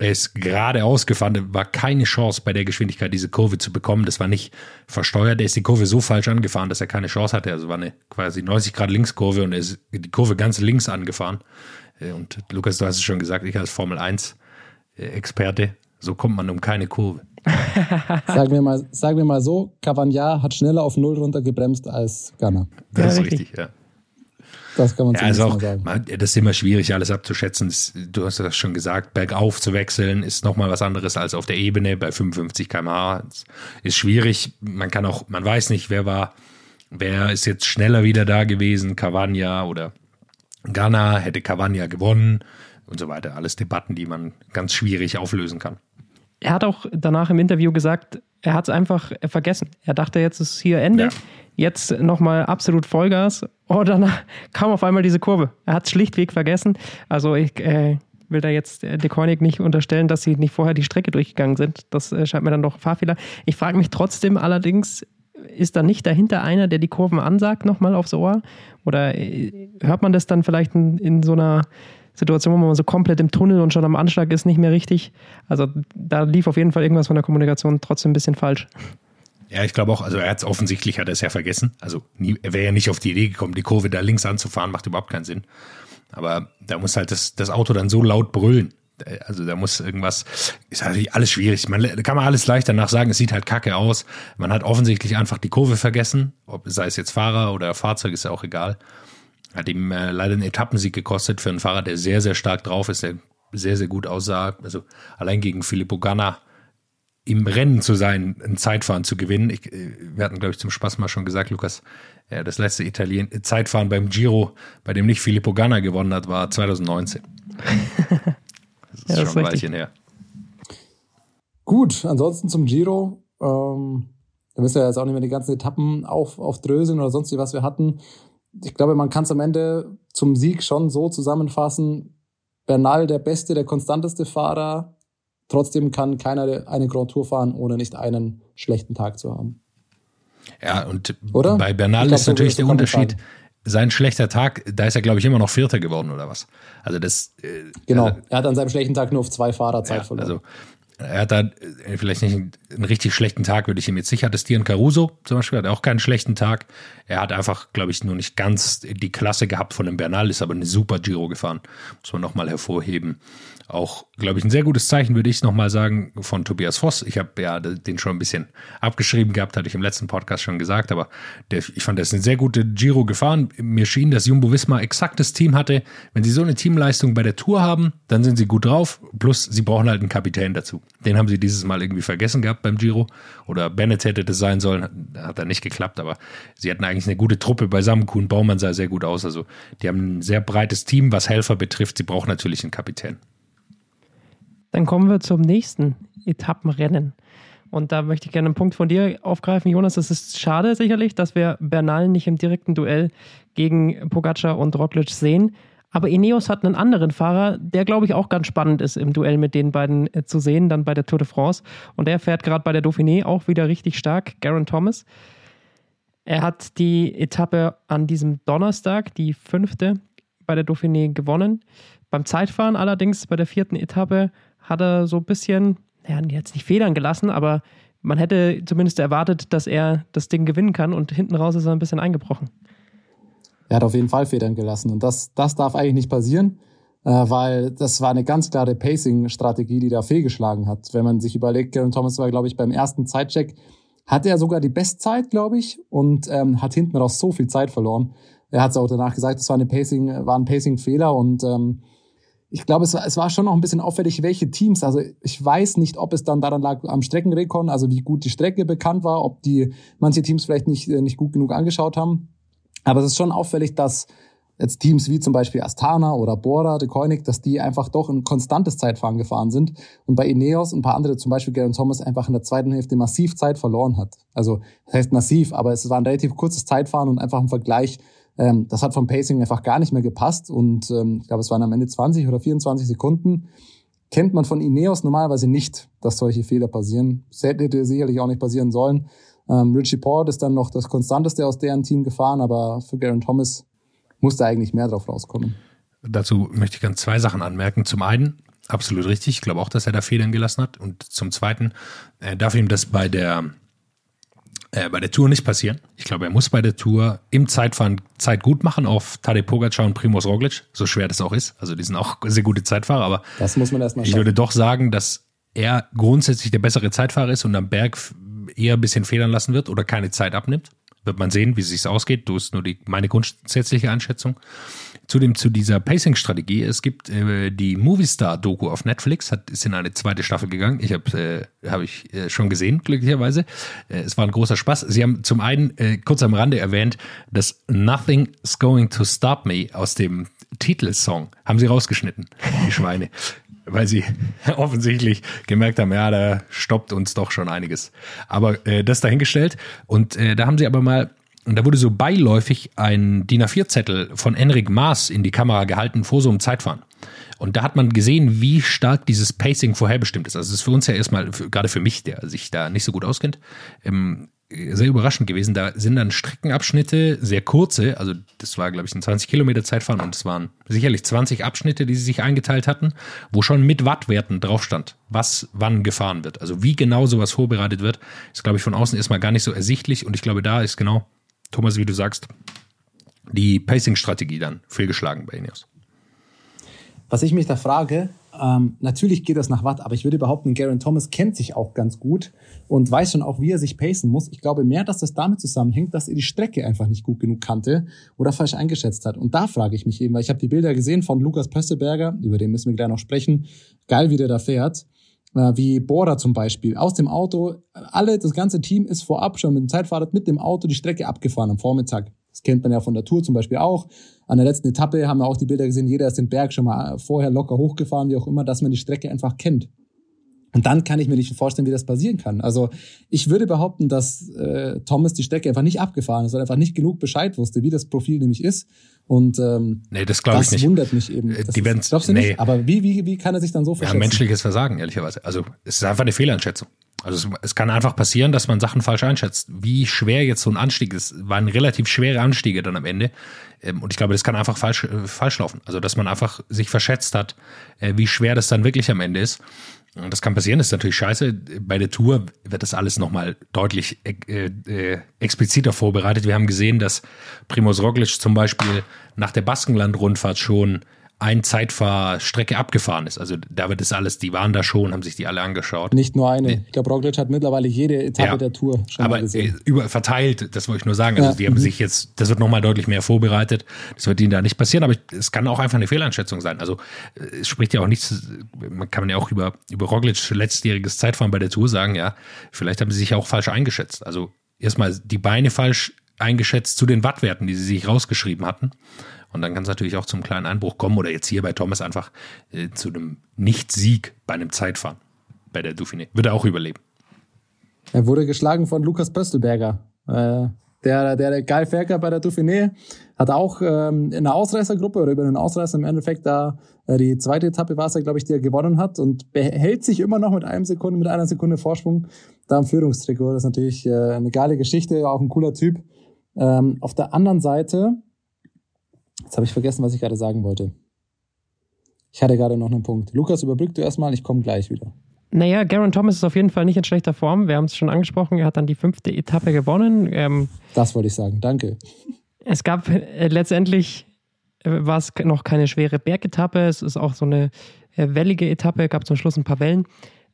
er ist gerade ausgefahren, war keine Chance bei der Geschwindigkeit diese Kurve zu bekommen. Das war nicht versteuert. Er ist die Kurve so falsch angefahren, dass er keine Chance hatte. Also war eine quasi 90 Grad Linkskurve und er ist die Kurve ganz links angefahren. Äh, und Lukas, du hast es schon gesagt, ich als Formel 1 äh, Experte, so kommt man um keine Kurve. sagen, wir mal, sagen wir mal so, Cavagna hat schneller auf Null runtergebremst als Ghana. Das ja, ist richtig, ja. Das kann man ja, also auch, sagen. Das ist immer schwierig, alles abzuschätzen. Du hast das schon gesagt, bergauf zu wechseln ist nochmal was anderes als auf der Ebene bei 55 km/h. Ist schwierig. Man kann auch, man weiß nicht, wer war, wer ist jetzt schneller wieder da gewesen, Cavagna oder Ghana, hätte Cavagna gewonnen und so weiter. Alles Debatten, die man ganz schwierig auflösen kann. Er hat auch danach im Interview gesagt, er hat es einfach vergessen. Er dachte, jetzt ist hier Ende. Ja. Jetzt nochmal absolut Vollgas. Oh, danach kam auf einmal diese Kurve. Er hat es schlichtweg vergessen. Also ich äh, will da jetzt äh, Dekonik nicht unterstellen, dass sie nicht vorher die Strecke durchgegangen sind. Das äh, scheint mir dann doch Fahrfehler. Ich frage mich trotzdem allerdings, ist da nicht dahinter einer, der die Kurven ansagt, nochmal aufs Ohr? Oder äh, hört man das dann vielleicht in, in so einer Situation, wo man so komplett im Tunnel und schon am Anschlag ist, nicht mehr richtig? Also da lief auf jeden Fall irgendwas von der Kommunikation trotzdem ein bisschen falsch. Ja, ich glaube auch, also er hat es offensichtlich, hat er es ja vergessen. Also nie, er wäre ja nicht auf die Idee gekommen, die Kurve da links anzufahren, macht überhaupt keinen Sinn. Aber da muss halt das, das Auto dann so laut brüllen. Also da muss irgendwas, ist natürlich alles schwierig. Man kann man alles leicht danach sagen, es sieht halt kacke aus. Man hat offensichtlich einfach die Kurve vergessen, ob sei es jetzt Fahrer oder Fahrzeug, ist ja auch egal. Hat ihm äh, leider einen Etappensieg gekostet für einen Fahrer, der sehr, sehr stark drauf ist, der sehr, sehr gut aussah. Also allein gegen Filippo Ganna im Rennen zu sein, ein Zeitfahren zu gewinnen. Ich, äh, wir hatten, glaube ich, zum Spaß mal schon gesagt, Lukas, ja, das letzte Italien Zeitfahren beim Giro, bei dem nicht Filippo Ganna gewonnen hat, war 2019. Das ist ja, das schon ein Weilchen her. Gut, ansonsten zum Giro. Ähm, wir müssen ja jetzt auch nicht mehr die ganzen Etappen auf, aufdröseln oder sonst wie was wir hatten. Ich glaube, man kann es am Ende zum Sieg schon so zusammenfassen. Bernal der beste, der konstanteste Fahrer. Trotzdem kann keiner eine Grand Tour fahren, ohne nicht einen schlechten Tag zu haben. Ja, und Oder? bei Bernal glaub, ist natürlich der Unterschied. Sein schlechter Tag, da ist er, glaube ich, immer noch Vierter geworden oder was. Also das. Äh, genau. Also, er hat an seinem schlechten Tag nur auf zwei Fahrer Zeit ja, verloren. Also er hat da äh, vielleicht nicht einen richtig schlechten Tag, würde ich ihm jetzt sicher attestieren. Caruso zum Beispiel hat auch keinen schlechten Tag. Er hat einfach, glaube ich, nur nicht ganz die Klasse gehabt von dem Bernal, ist aber eine super Giro gefahren. Muss man nochmal hervorheben. Auch, glaube ich, ein sehr gutes Zeichen, würde ich nochmal sagen, von Tobias Voss. Ich habe ja den schon ein bisschen abgeschrieben gehabt, hatte ich im letzten Podcast schon gesagt, aber der, ich fand, der ist eine sehr gute Giro gefahren. Mir schien, dass Jumbo Wismar exaktes Team hatte. Wenn sie so eine Teamleistung bei der Tour haben, dann sind sie gut drauf. Plus, sie brauchen halt einen Kapitän dazu. Den haben sie dieses Mal irgendwie vergessen gehabt beim Giro. Oder Bennett hätte das sein sollen. Hat da nicht geklappt, aber sie hatten eigentlich eine gute Truppe beisammen. Kuhn Baumann sah sehr gut aus. Also, die haben ein sehr breites Team, was Helfer betrifft. Sie brauchen natürlich einen Kapitän. Dann kommen wir zum nächsten Etappenrennen. Und da möchte ich gerne einen Punkt von dir aufgreifen, Jonas. Es ist schade sicherlich, dass wir Bernal nicht im direkten Duell gegen Pogacar und Roglic sehen. Aber Ineos hat einen anderen Fahrer, der, glaube ich, auch ganz spannend ist im Duell mit den beiden äh, zu sehen, dann bei der Tour de France. Und der fährt gerade bei der Dauphiné auch wieder richtig stark, Garen Thomas. Er hat die Etappe an diesem Donnerstag, die fünfte, bei der Dauphiné gewonnen. Beim Zeitfahren allerdings bei der vierten Etappe hat er so ein bisschen, ja, jetzt nicht Federn gelassen, aber man hätte zumindest erwartet, dass er das Ding gewinnen kann und hinten raus ist er ein bisschen eingebrochen. Er hat auf jeden Fall Federn gelassen und das, das darf eigentlich nicht passieren, äh, weil das war eine ganz klare Pacing-Strategie, die da fehlgeschlagen hat. Wenn man sich überlegt, Garen Thomas war, glaube ich, beim ersten Zeitcheck, hatte er sogar die Bestzeit, glaube ich, und ähm, hat hinten raus so viel Zeit verloren. Er hat es auch danach gesagt, das war, eine Pacing, war ein Pacing-Fehler und ähm, ich glaube, es war, es war schon noch ein bisschen auffällig, welche Teams. Also ich weiß nicht, ob es dann daran lag am Streckenrekon, also wie gut die Strecke bekannt war, ob die manche Teams vielleicht nicht, äh, nicht gut genug angeschaut haben. Aber es ist schon auffällig, dass jetzt Teams wie zum Beispiel Astana oder Bora, de Koenig, dass die einfach doch ein konstantes Zeitfahren gefahren sind und bei Ineos und ein paar andere, zum Beispiel Garen Thomas, einfach in der zweiten Hälfte massiv Zeit verloren hat. Also das heißt massiv, aber es war ein relativ kurzes Zeitfahren und einfach ein Vergleich ähm, das hat vom Pacing einfach gar nicht mehr gepasst und ähm, ich glaube, es waren am Ende 20 oder 24 Sekunden. Kennt man von Ineos normalerweise nicht, dass solche Fehler passieren. Das hätte sicherlich auch nicht passieren sollen. Ähm, Richie Port ist dann noch das Konstanteste aus deren Team gefahren, aber für Garen Thomas musste eigentlich mehr drauf rauskommen. Dazu möchte ich ganz zwei Sachen anmerken. Zum einen, absolut richtig, ich glaube auch, dass er da Federn gelassen hat. Und zum zweiten, äh, darf ihm das bei der äh, bei der Tour nicht passieren. Ich glaube, er muss bei der Tour im Zeitfahren Zeit gut machen auf Tadej Pogacar und Primoz Roglic, so schwer das auch ist. Also die sind auch sehr gute Zeitfahrer, aber das muss man erstmal ich würde doch sagen, dass er grundsätzlich der bessere Zeitfahrer ist und am Berg eher ein bisschen federn lassen wird oder keine Zeit abnimmt. Wird man sehen, wie es sich ausgeht. Du ist nur die, meine grundsätzliche Einschätzung. Zudem zu dieser Pacing-Strategie. Es gibt äh, die Movistar-Doku auf Netflix, hat, ist in eine zweite Staffel gegangen. Ich habe äh, hab ich äh, schon gesehen, glücklicherweise. Äh, es war ein großer Spaß. Sie haben zum einen äh, kurz am Rande erwähnt, dass Nothing's Going to Stop Me aus dem Titelsong haben sie rausgeschnitten, die Schweine. weil sie offensichtlich gemerkt haben, ja, da stoppt uns doch schon einiges. Aber äh, das dahingestellt. Und äh, da haben sie aber mal, und da wurde so beiläufig ein DIN A4-Zettel von Enric Maas in die Kamera gehalten vor so einem Zeitfahren. Und da hat man gesehen, wie stark dieses Pacing vorherbestimmt ist. Also es ist für uns ja erstmal, für, gerade für mich, der sich da nicht so gut auskennt, ähm, sehr überraschend gewesen. Da sind dann Streckenabschnitte, sehr kurze, also das war, glaube ich, ein 20 Kilometer Zeitfahren und es waren sicherlich 20 Abschnitte, die sie sich eingeteilt hatten, wo schon mit Wattwerten drauf stand, was wann gefahren wird. Also wie genau sowas vorbereitet wird, ist, glaube ich, von außen erstmal gar nicht so ersichtlich und ich glaube, da ist genau, Thomas, wie du sagst, die Pacing-Strategie dann fehlgeschlagen bei Ineos. Was ich mich da frage, ähm, natürlich geht das nach Watt, aber ich würde behaupten, Garen Thomas kennt sich auch ganz gut und weiß schon auch, wie er sich pacen muss. Ich glaube mehr, dass das damit zusammenhängt, dass er die Strecke einfach nicht gut genug kannte oder falsch eingeschätzt hat. Und da frage ich mich eben, weil ich habe die Bilder gesehen von Lukas Pösselberger, über den müssen wir gleich noch sprechen. Geil, wie der da fährt. Wie Bora zum Beispiel. Aus dem Auto, alle, das ganze Team ist vorab schon mit dem Zeitfahrrad mit dem Auto die Strecke abgefahren am Vormittag. Das kennt man ja von der Tour zum Beispiel auch. An der letzten Etappe haben wir auch die Bilder gesehen, jeder ist den Berg schon mal vorher locker hochgefahren, wie auch immer, dass man die Strecke einfach kennt. Und dann kann ich mir nicht vorstellen, wie das passieren kann. Also ich würde behaupten, dass äh, Thomas die Strecke einfach nicht abgefahren ist, weil er einfach nicht genug Bescheid wusste, wie das Profil nämlich ist. Und ähm, nee, das, das ich nicht. wundert mich eben. Äh, das die ist, glaubst du nee. nicht? Aber wie, wie, wie kann er sich dann so verschätzen? Ja, menschliches Versagen, ehrlicherweise. Also es ist einfach eine Fehleinschätzung. Also es, es, kann einfach passieren, dass man Sachen falsch einschätzt. Wie schwer jetzt so ein Anstieg ist, waren relativ schwere Anstiege dann am Ende. Ähm, und ich glaube, das kann einfach falsch, äh, falsch laufen. Also dass man einfach sich verschätzt hat, äh, wie schwer das dann wirklich am Ende ist. Das kann passieren, das ist natürlich scheiße. Bei der Tour wird das alles nochmal deutlich äh, äh, expliziter vorbereitet. Wir haben gesehen, dass Primoz Roglic zum Beispiel nach der Baskenland-Rundfahrt schon ein Zeitfahrstrecke abgefahren ist. Also da wird es alles, die waren da schon, haben sich die alle angeschaut. Nicht nur eine. Ich glaube, Roglic hat mittlerweile jede Etappe ja, der Tour schon aber gesehen. Äh, über verteilt, das wollte ich nur sagen. Also ja. die haben mhm. sich jetzt, das wird nochmal deutlich mehr vorbereitet. Das wird ihnen da nicht passieren, aber es kann auch einfach eine Fehleinschätzung sein. Also es spricht ja auch nichts, man kann ja auch über, über Roglic letztjähriges Zeitfahren bei der Tour sagen, ja, vielleicht haben sie sich auch falsch eingeschätzt. Also erstmal die Beine falsch eingeschätzt zu den Wattwerten, die sie sich rausgeschrieben hatten. Und dann kann es natürlich auch zum kleinen Einbruch kommen oder jetzt hier bei Thomas einfach äh, zu einem Nicht-Sieg bei einem Zeitfahren bei der Dauphiné. Wird er auch überleben. Er wurde geschlagen von Lukas Pöstelberger. Äh, der, der geil Ferker bei der Dauphiné hat auch ähm, in der Ausreißergruppe oder über einen Ausreißer im Endeffekt da äh, die zweite Etappe war es ja, glaube ich, die er gewonnen hat und behält sich immer noch mit einem Sekunde, mit einer Sekunde Vorsprung da im Führungstrikot. Das ist natürlich äh, eine geile Geschichte, auch ein cooler Typ. Ähm, auf der anderen Seite Jetzt habe ich vergessen, was ich gerade sagen wollte. Ich hatte gerade noch einen Punkt. Lukas, überbrück du erstmal, ich komme gleich wieder. Naja, Garen Thomas ist auf jeden Fall nicht in schlechter Form. Wir haben es schon angesprochen, er hat dann die fünfte Etappe gewonnen. Ähm, das wollte ich sagen, danke. Es gab äh, letztendlich, äh, war es noch keine schwere Bergetappe, es ist auch so eine äh, wellige Etappe, gab zum Schluss ein paar Wellen.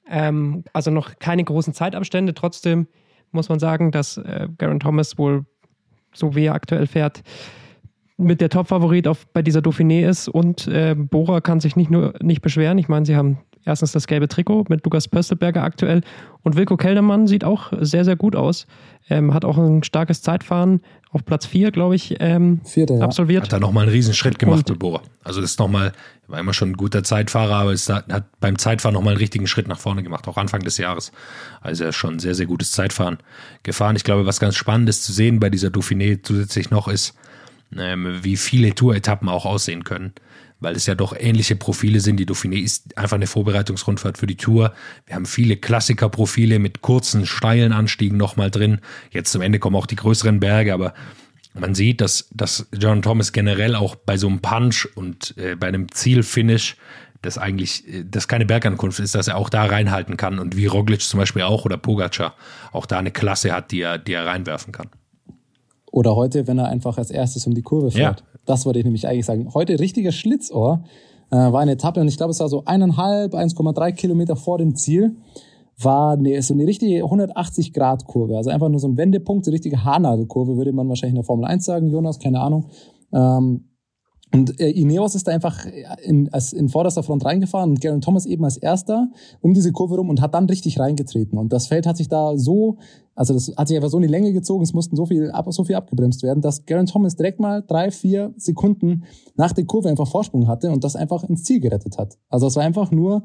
Ähm, also noch keine großen Zeitabstände. Trotzdem muss man sagen, dass äh, Garen Thomas wohl, so wie er aktuell fährt, mit der Top-Favorit bei dieser Dauphiné ist und äh, Bora kann sich nicht nur nicht beschweren. Ich meine, sie haben erstens das gelbe Trikot mit Lukas Pöstelberger aktuell und Wilko Keldermann sieht auch sehr, sehr gut aus. Ähm, hat auch ein starkes Zeitfahren auf Platz 4, glaube ich, ähm, Vierte, ja. absolviert. Hat da nochmal einen Riesenschritt gemacht mit Bora. Also ist nochmal, war immer schon ein guter Zeitfahrer, aber ist, hat beim Zeitfahren nochmal einen richtigen Schritt nach vorne gemacht, auch Anfang des Jahres. Also er ist schon ein sehr, sehr gutes Zeitfahren gefahren. Ich glaube, was ganz spannend ist zu sehen bei dieser Dauphiné zusätzlich noch ist, ähm, wie viele Tour-Etappen auch aussehen können, weil es ja doch ähnliche Profile sind. Die Dauphiné ist einfach eine Vorbereitungsrundfahrt für die Tour. Wir haben viele Klassikerprofile mit kurzen, steilen Anstiegen nochmal drin. Jetzt zum Ende kommen auch die größeren Berge, aber man sieht, dass, dass John Thomas generell auch bei so einem Punch und äh, bei einem Zielfinish das eigentlich, äh, das keine Bergankunft ist, dass er auch da reinhalten kann und wie Roglic zum Beispiel auch oder Pogacar auch da eine Klasse hat, die er, die er reinwerfen kann. Oder heute, wenn er einfach als erstes um die Kurve fährt. Ja. Das wollte ich nämlich eigentlich sagen. Heute richtiger Schlitzohr. Äh, war eine Etappe und ich glaube, es war so eineinhalb, 1,3 Kilometer vor dem Ziel. War eine, so eine richtige 180-Grad-Kurve. Also einfach nur so ein Wendepunkt, so eine richtige Haarnadelkurve, würde man wahrscheinlich in der Formel 1 sagen, Jonas, keine Ahnung. Ähm, Und äh, Ineos ist da einfach in, als in vorderster Front reingefahren und Garen Thomas eben als erster um diese Kurve rum und hat dann richtig reingetreten. Und das Feld hat sich da so, also das hat sich einfach so in die Länge gezogen, es mussten so viel, ab, so viel abgebremst werden, dass Garen Thomas direkt mal drei, vier Sekunden nach der Kurve einfach Vorsprung hatte und das einfach ins Ziel gerettet hat. Also es war einfach nur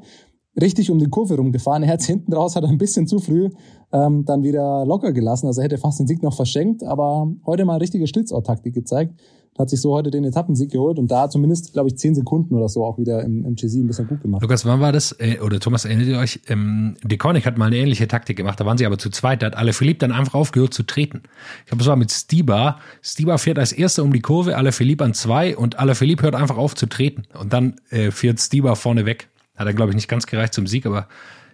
richtig um die Kurve rumgefahren. Er hat hinten raus, hat ein bisschen zu früh ähm, dann wieder locker gelassen. Also er hätte fast den Sieg noch verschenkt, aber heute mal richtige Schlitzohr-Taktik gezeigt hat sich so heute den Etappensieg geholt und da zumindest, glaube ich, zehn Sekunden oder so auch wieder im, im GC ein bisschen gut gemacht. Lukas, wann war das? Äh, oder Thomas, erinnert ihr euch? Ähm, De Konig hat mal eine ähnliche Taktik gemacht, da waren sie aber zu zweit, da hat alle Philipp dann einfach aufgehört zu treten. Ich glaube, es war mit Stiba. Stiba fährt als erster um die Kurve, alle Philipp an zwei und alle Philipp hört einfach auf zu treten. Und dann äh, fährt Stiba vorne weg. Hat er, glaube ich, nicht ganz gereicht zum Sieg, aber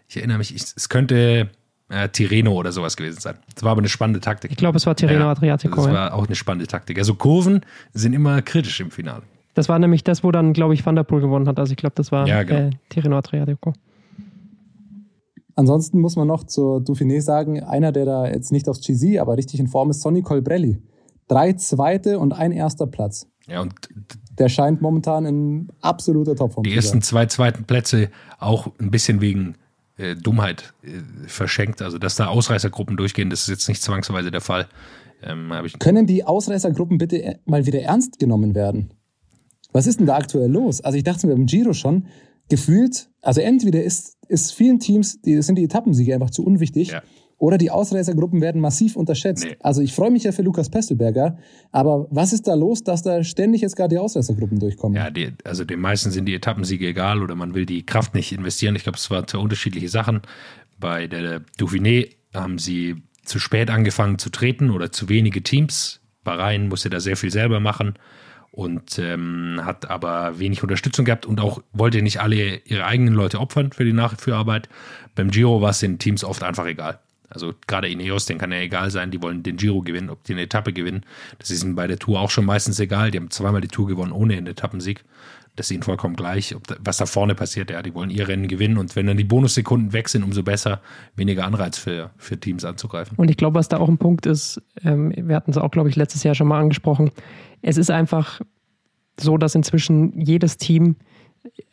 ich erinnere mich, ich, es könnte äh, Tireno oder sowas gewesen sein. Das war aber eine spannende Taktik. Ich glaube, es war Tireno ja, Adriatico. Das war auch eine spannende Taktik. Also Kurven sind immer kritisch im Finale. Das war nämlich das, wo dann, glaube ich, Van der Poel gewonnen hat. Also ich glaube, das war ja, genau. äh, Tirreno Adriatico. Ansonsten muss man noch zur Dauphiné sagen, einer, der da jetzt nicht aufs GC, aber richtig in Form ist, Sonny Colbrelli. Drei zweite und ein erster Platz. Ja, und der scheint momentan in absoluter Topform Die ersten zwei zweiten Plätze auch ein bisschen wegen äh, Dummheit äh, verschenkt. Also, dass da Ausreißergruppen durchgehen, das ist jetzt nicht zwangsweise der Fall. Ähm, Können die Ausreißergruppen bitte äh, mal wieder ernst genommen werden? Was ist denn da aktuell los? Also ich dachte mir beim Giro schon, gefühlt, also entweder ist, ist vielen Teams, die sind die Etappensiege einfach zu unwichtig, ja. Oder die Ausreißergruppen werden massiv unterschätzt. Nee. Also ich freue mich ja für Lukas Pestelberger, aber was ist da los, dass da ständig jetzt gerade die Ausreißergruppen durchkommen? Ja, die, also den meisten sind die Etappensiege egal oder man will die Kraft nicht investieren. Ich glaube, es waren zwei unterschiedliche Sachen. Bei der Dauphiné haben sie zu spät angefangen zu treten oder zu wenige Teams. Bahrain musste da sehr viel selber machen und ähm, hat aber wenig Unterstützung gehabt und auch wollte nicht alle ihre eigenen Leute opfern für die Nachführarbeit. Beim Giro war es den Teams oft einfach egal. Also gerade Ineos, denen kann ja egal sein, die wollen den Giro gewinnen, ob die eine Etappe gewinnen. Das ist ihnen bei der Tour auch schon meistens egal. Die haben zweimal die Tour gewonnen ohne einen Etappensieg. Das ist ihnen vollkommen gleich, da, was da vorne passiert. Ja, die wollen ihr Rennen gewinnen und wenn dann die Bonussekunden weg sind, umso besser, weniger Anreiz für, für Teams anzugreifen. Und ich glaube, was da auch ein Punkt ist, ähm, wir hatten es auch, glaube ich, letztes Jahr schon mal angesprochen. Es ist einfach so, dass inzwischen jedes Team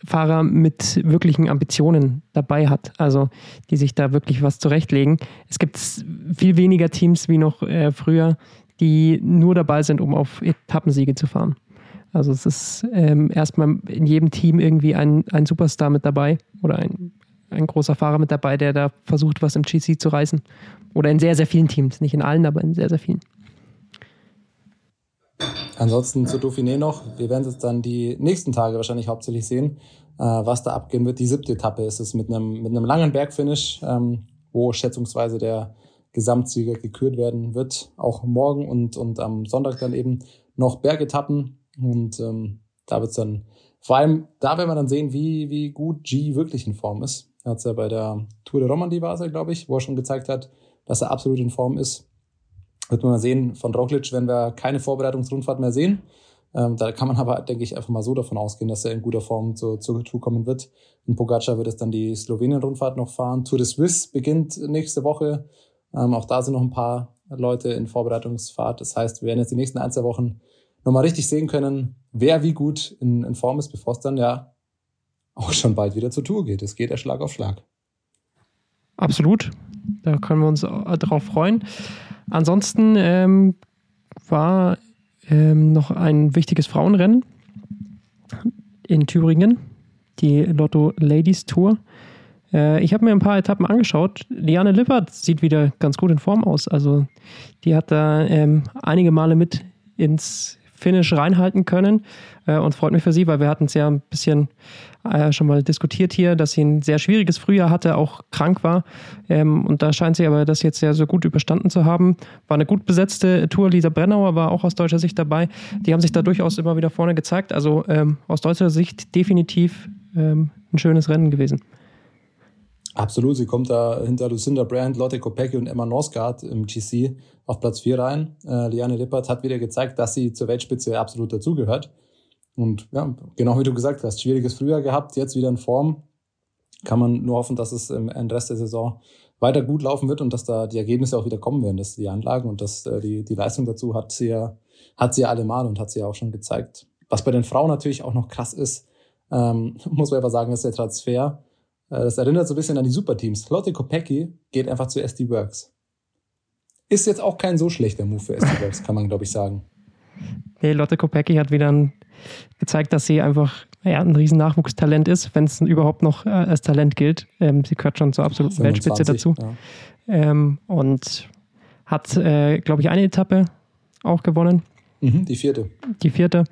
Fahrer mit wirklichen Ambitionen dabei hat, also die sich da wirklich was zurechtlegen. Es gibt viel weniger Teams wie noch äh, früher, die nur dabei sind, um auf Etappensiege zu fahren. Also es ist ähm, erstmal in jedem Team irgendwie ein, ein Superstar mit dabei oder ein, ein großer Fahrer mit dabei, der da versucht, was im GC zu reißen. Oder in sehr, sehr vielen Teams. Nicht in allen, aber in sehr, sehr vielen. Ansonsten zu Dauphiné noch. Wir werden es dann die nächsten Tage wahrscheinlich hauptsächlich sehen, äh, was da abgehen wird. Die siebte Etappe ist es mit einem, mit einem langen Bergfinish, ähm, wo schätzungsweise der Gesamtsieger gekürt werden wird. Auch morgen und, und am Sonntag dann eben noch Bergetappen. Und ähm, da wird es dann, vor allem, da werden wir dann sehen, wie, wie gut G wirklich in Form ist. Er hat es ja bei der Tour de Romandie war es ja, glaube ich, wo er schon gezeigt hat, dass er absolut in Form ist wird man mal sehen, von Roglic werden wir keine Vorbereitungsrundfahrt mehr sehen. Ähm, da kann man aber, denke ich, einfach mal so davon ausgehen, dass er in guter Form zur, zur Tour kommen wird. Und Pogacar wird es dann die Slowenien-Rundfahrt noch fahren. Tour de Suisse beginnt nächste Woche. Ähm, auch da sind noch ein paar Leute in Vorbereitungsfahrt. Das heißt, wir werden jetzt die nächsten ein, zwei Wochen nochmal richtig sehen können, wer wie gut in, in Form ist, bevor es dann ja auch schon bald wieder zur Tour geht. Es geht ja Schlag auf Schlag. Absolut. Da können wir uns darauf freuen. Ansonsten ähm, war ähm, noch ein wichtiges Frauenrennen in Thüringen, die Lotto Ladies Tour. Äh, ich habe mir ein paar Etappen angeschaut. Liane Lippert sieht wieder ganz gut in Form aus. Also die hat da ähm, einige Male mit ins Finish reinhalten können äh, und freut mich für sie, weil wir hatten es ja ein bisschen äh, schon mal diskutiert hier, dass sie ein sehr schwieriges Frühjahr hatte, auch krank war. Ähm, und da scheint sie aber das jetzt sehr, sehr gut überstanden zu haben. War eine gut besetzte Tour. Lisa Brennauer war auch aus deutscher Sicht dabei. Die haben sich da durchaus immer wieder vorne gezeigt. Also ähm, aus deutscher Sicht definitiv ähm, ein schönes Rennen gewesen. Absolut, sie kommt da hinter Lucinda Brand, Lotte Kopecki und Emma Norsgaard im GC auf Platz 4 rein. Äh, Liane Lippert hat wieder gezeigt, dass sie zur Weltspitze absolut dazugehört. Und ja, genau wie du gesagt hast, schwieriges Frühjahr gehabt, jetzt wieder in Form. Kann man nur hoffen, dass es im Rest der Saison weiter gut laufen wird und dass da die Ergebnisse auch wieder kommen werden, dass die Anlagen und dass äh, die, die Leistung dazu hat sie ja, hat sie ja allemal und hat sie ja auch schon gezeigt. Was bei den Frauen natürlich auch noch krass ist, ähm, muss man einfach sagen, ist der Transfer. Äh, das erinnert so ein bisschen an die Superteams. Lotte Kopecki geht einfach zu SD Works. Ist jetzt auch kein so schlechter Move für SD Works, kann man, glaube ich, sagen. Nee, Lotte Kopecki hat wieder ein, gezeigt, dass sie einfach ja, ein riesen Nachwuchstalent ist, wenn es überhaupt noch äh, als Talent gilt. Ähm, sie gehört schon zur absoluten 25, Weltspitze dazu. Ja. Ähm, und hat, äh, glaube ich, eine Etappe auch gewonnen. Mhm, die vierte. Die vierte,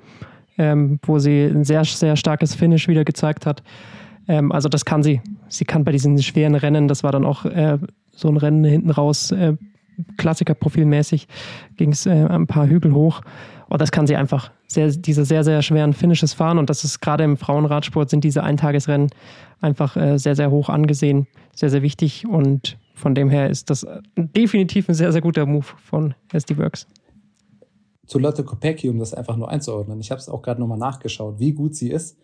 ähm, wo sie ein sehr, sehr starkes Finish wieder gezeigt hat. Ähm, also das kann sie. Sie kann bei diesen schweren Rennen, das war dann auch äh, so ein Rennen hinten raus, äh, Klassikerprofilmäßig, ging es äh, ein paar Hügel hoch. Und das kann sie einfach. Sehr, diese sehr, sehr schweren Finishes fahren. Und das ist gerade im Frauenradsport sind diese Eintagesrennen einfach äh, sehr, sehr hoch angesehen, sehr, sehr wichtig. Und von dem her ist das definitiv ein sehr, sehr guter Move von SD Works. Zu Lotte Kopecki, um das einfach nur einzuordnen. Ich habe es auch gerade nochmal nachgeschaut, wie gut sie ist.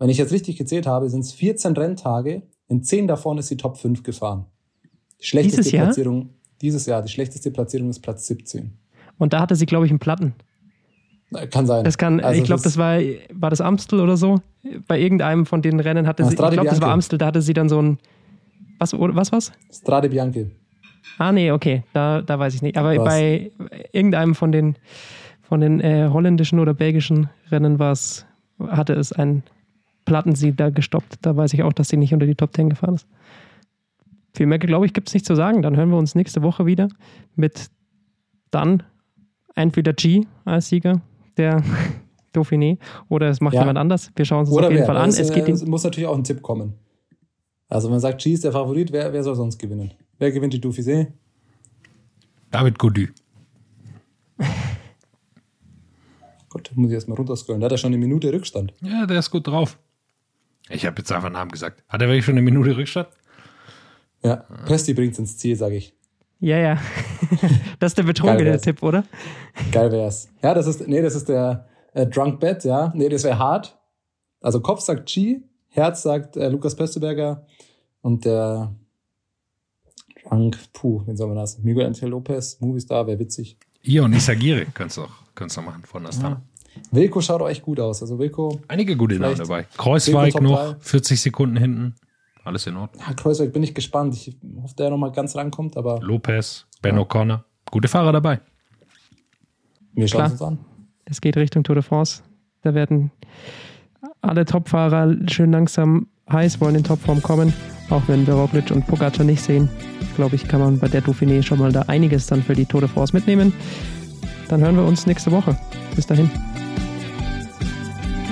Wenn ich jetzt richtig gezählt habe, sind es 14 Renntage. In 10 davon ist sie Top 5 gefahren. Die schlechteste dieses Platzierung dieses Jahr. Die schlechteste Platzierung ist Platz 17. Und da hatte sie, glaube ich, einen Platten. Kann sein. Das kann, also ich glaube, das war, war das Amstel oder so. Bei irgendeinem von den Rennen hatte sie, ich glaube, das war Amstel, da hatte sie dann so ein, was, was, was? Strade Bianche. Ah, nee, okay, da, da weiß ich nicht. Aber was? bei irgendeinem von den, von den äh, holländischen oder belgischen Rennen war es, hatte es einen Plattensieg da gestoppt. Da weiß ich auch, dass sie nicht unter die Top Ten gefahren ist. Viel mehr, glaube ich, gibt es nicht zu sagen. Dann hören wir uns nächste Woche wieder mit dann entweder G als Sieger der Dauphiné oder es macht ja. jemand anders. Wir schauen uns das auf jeden wer? Fall an. Es, geht es muss natürlich auch ein Tipp kommen. Also wenn man sagt, G ist der Favorit, wer, wer soll sonst gewinnen? Wer gewinnt die Dauphiné? David Godu. Gott, muss ich erstmal runterscrollen. Da hat er schon eine Minute Rückstand. Ja, der ist gut drauf. Ich habe jetzt einfach einen Namen gesagt. Hat er wirklich schon eine Minute Rückstand? Ja, Pesti bringt ins Ziel, sage ich. Ja, ja. das ist der betrunkene Tipp, oder? Geil wär's. Ja, das ist, nee, das ist der äh, Drunk Bet, ja. Nee, das wäre hart. Also Kopf sagt Chi, Herz sagt äh, Lukas Pösteberger und der Drunk, puh, wen soll man das? Miguel Angel Lopez, Movistar, wäre witzig. Ion Isagire könntest du auch, könntest du machen von Astana. Wilko schaut auch echt gut aus. Also Wilko. Einige gute Namen dabei. Kreuzweig noch, 40 Sekunden hinten. Alles in Ordnung. Ja, Kreuzberg bin ich gespannt. Ich hoffe, der nochmal ganz rankommt, aber. Lopez, Ben ja. O'Connor. Gute Fahrer dabei. Wir schauen Klar. uns an. Es geht Richtung Tour de France. Da werden alle Topfahrer schön langsam heiß, wollen in Topform kommen. Auch wenn wir Roglic und Pogacar nicht sehen, glaube ich, kann man bei der Dauphiné schon mal da einiges dann für die Tour de France mitnehmen. Dann hören wir uns nächste Woche. Bis dahin.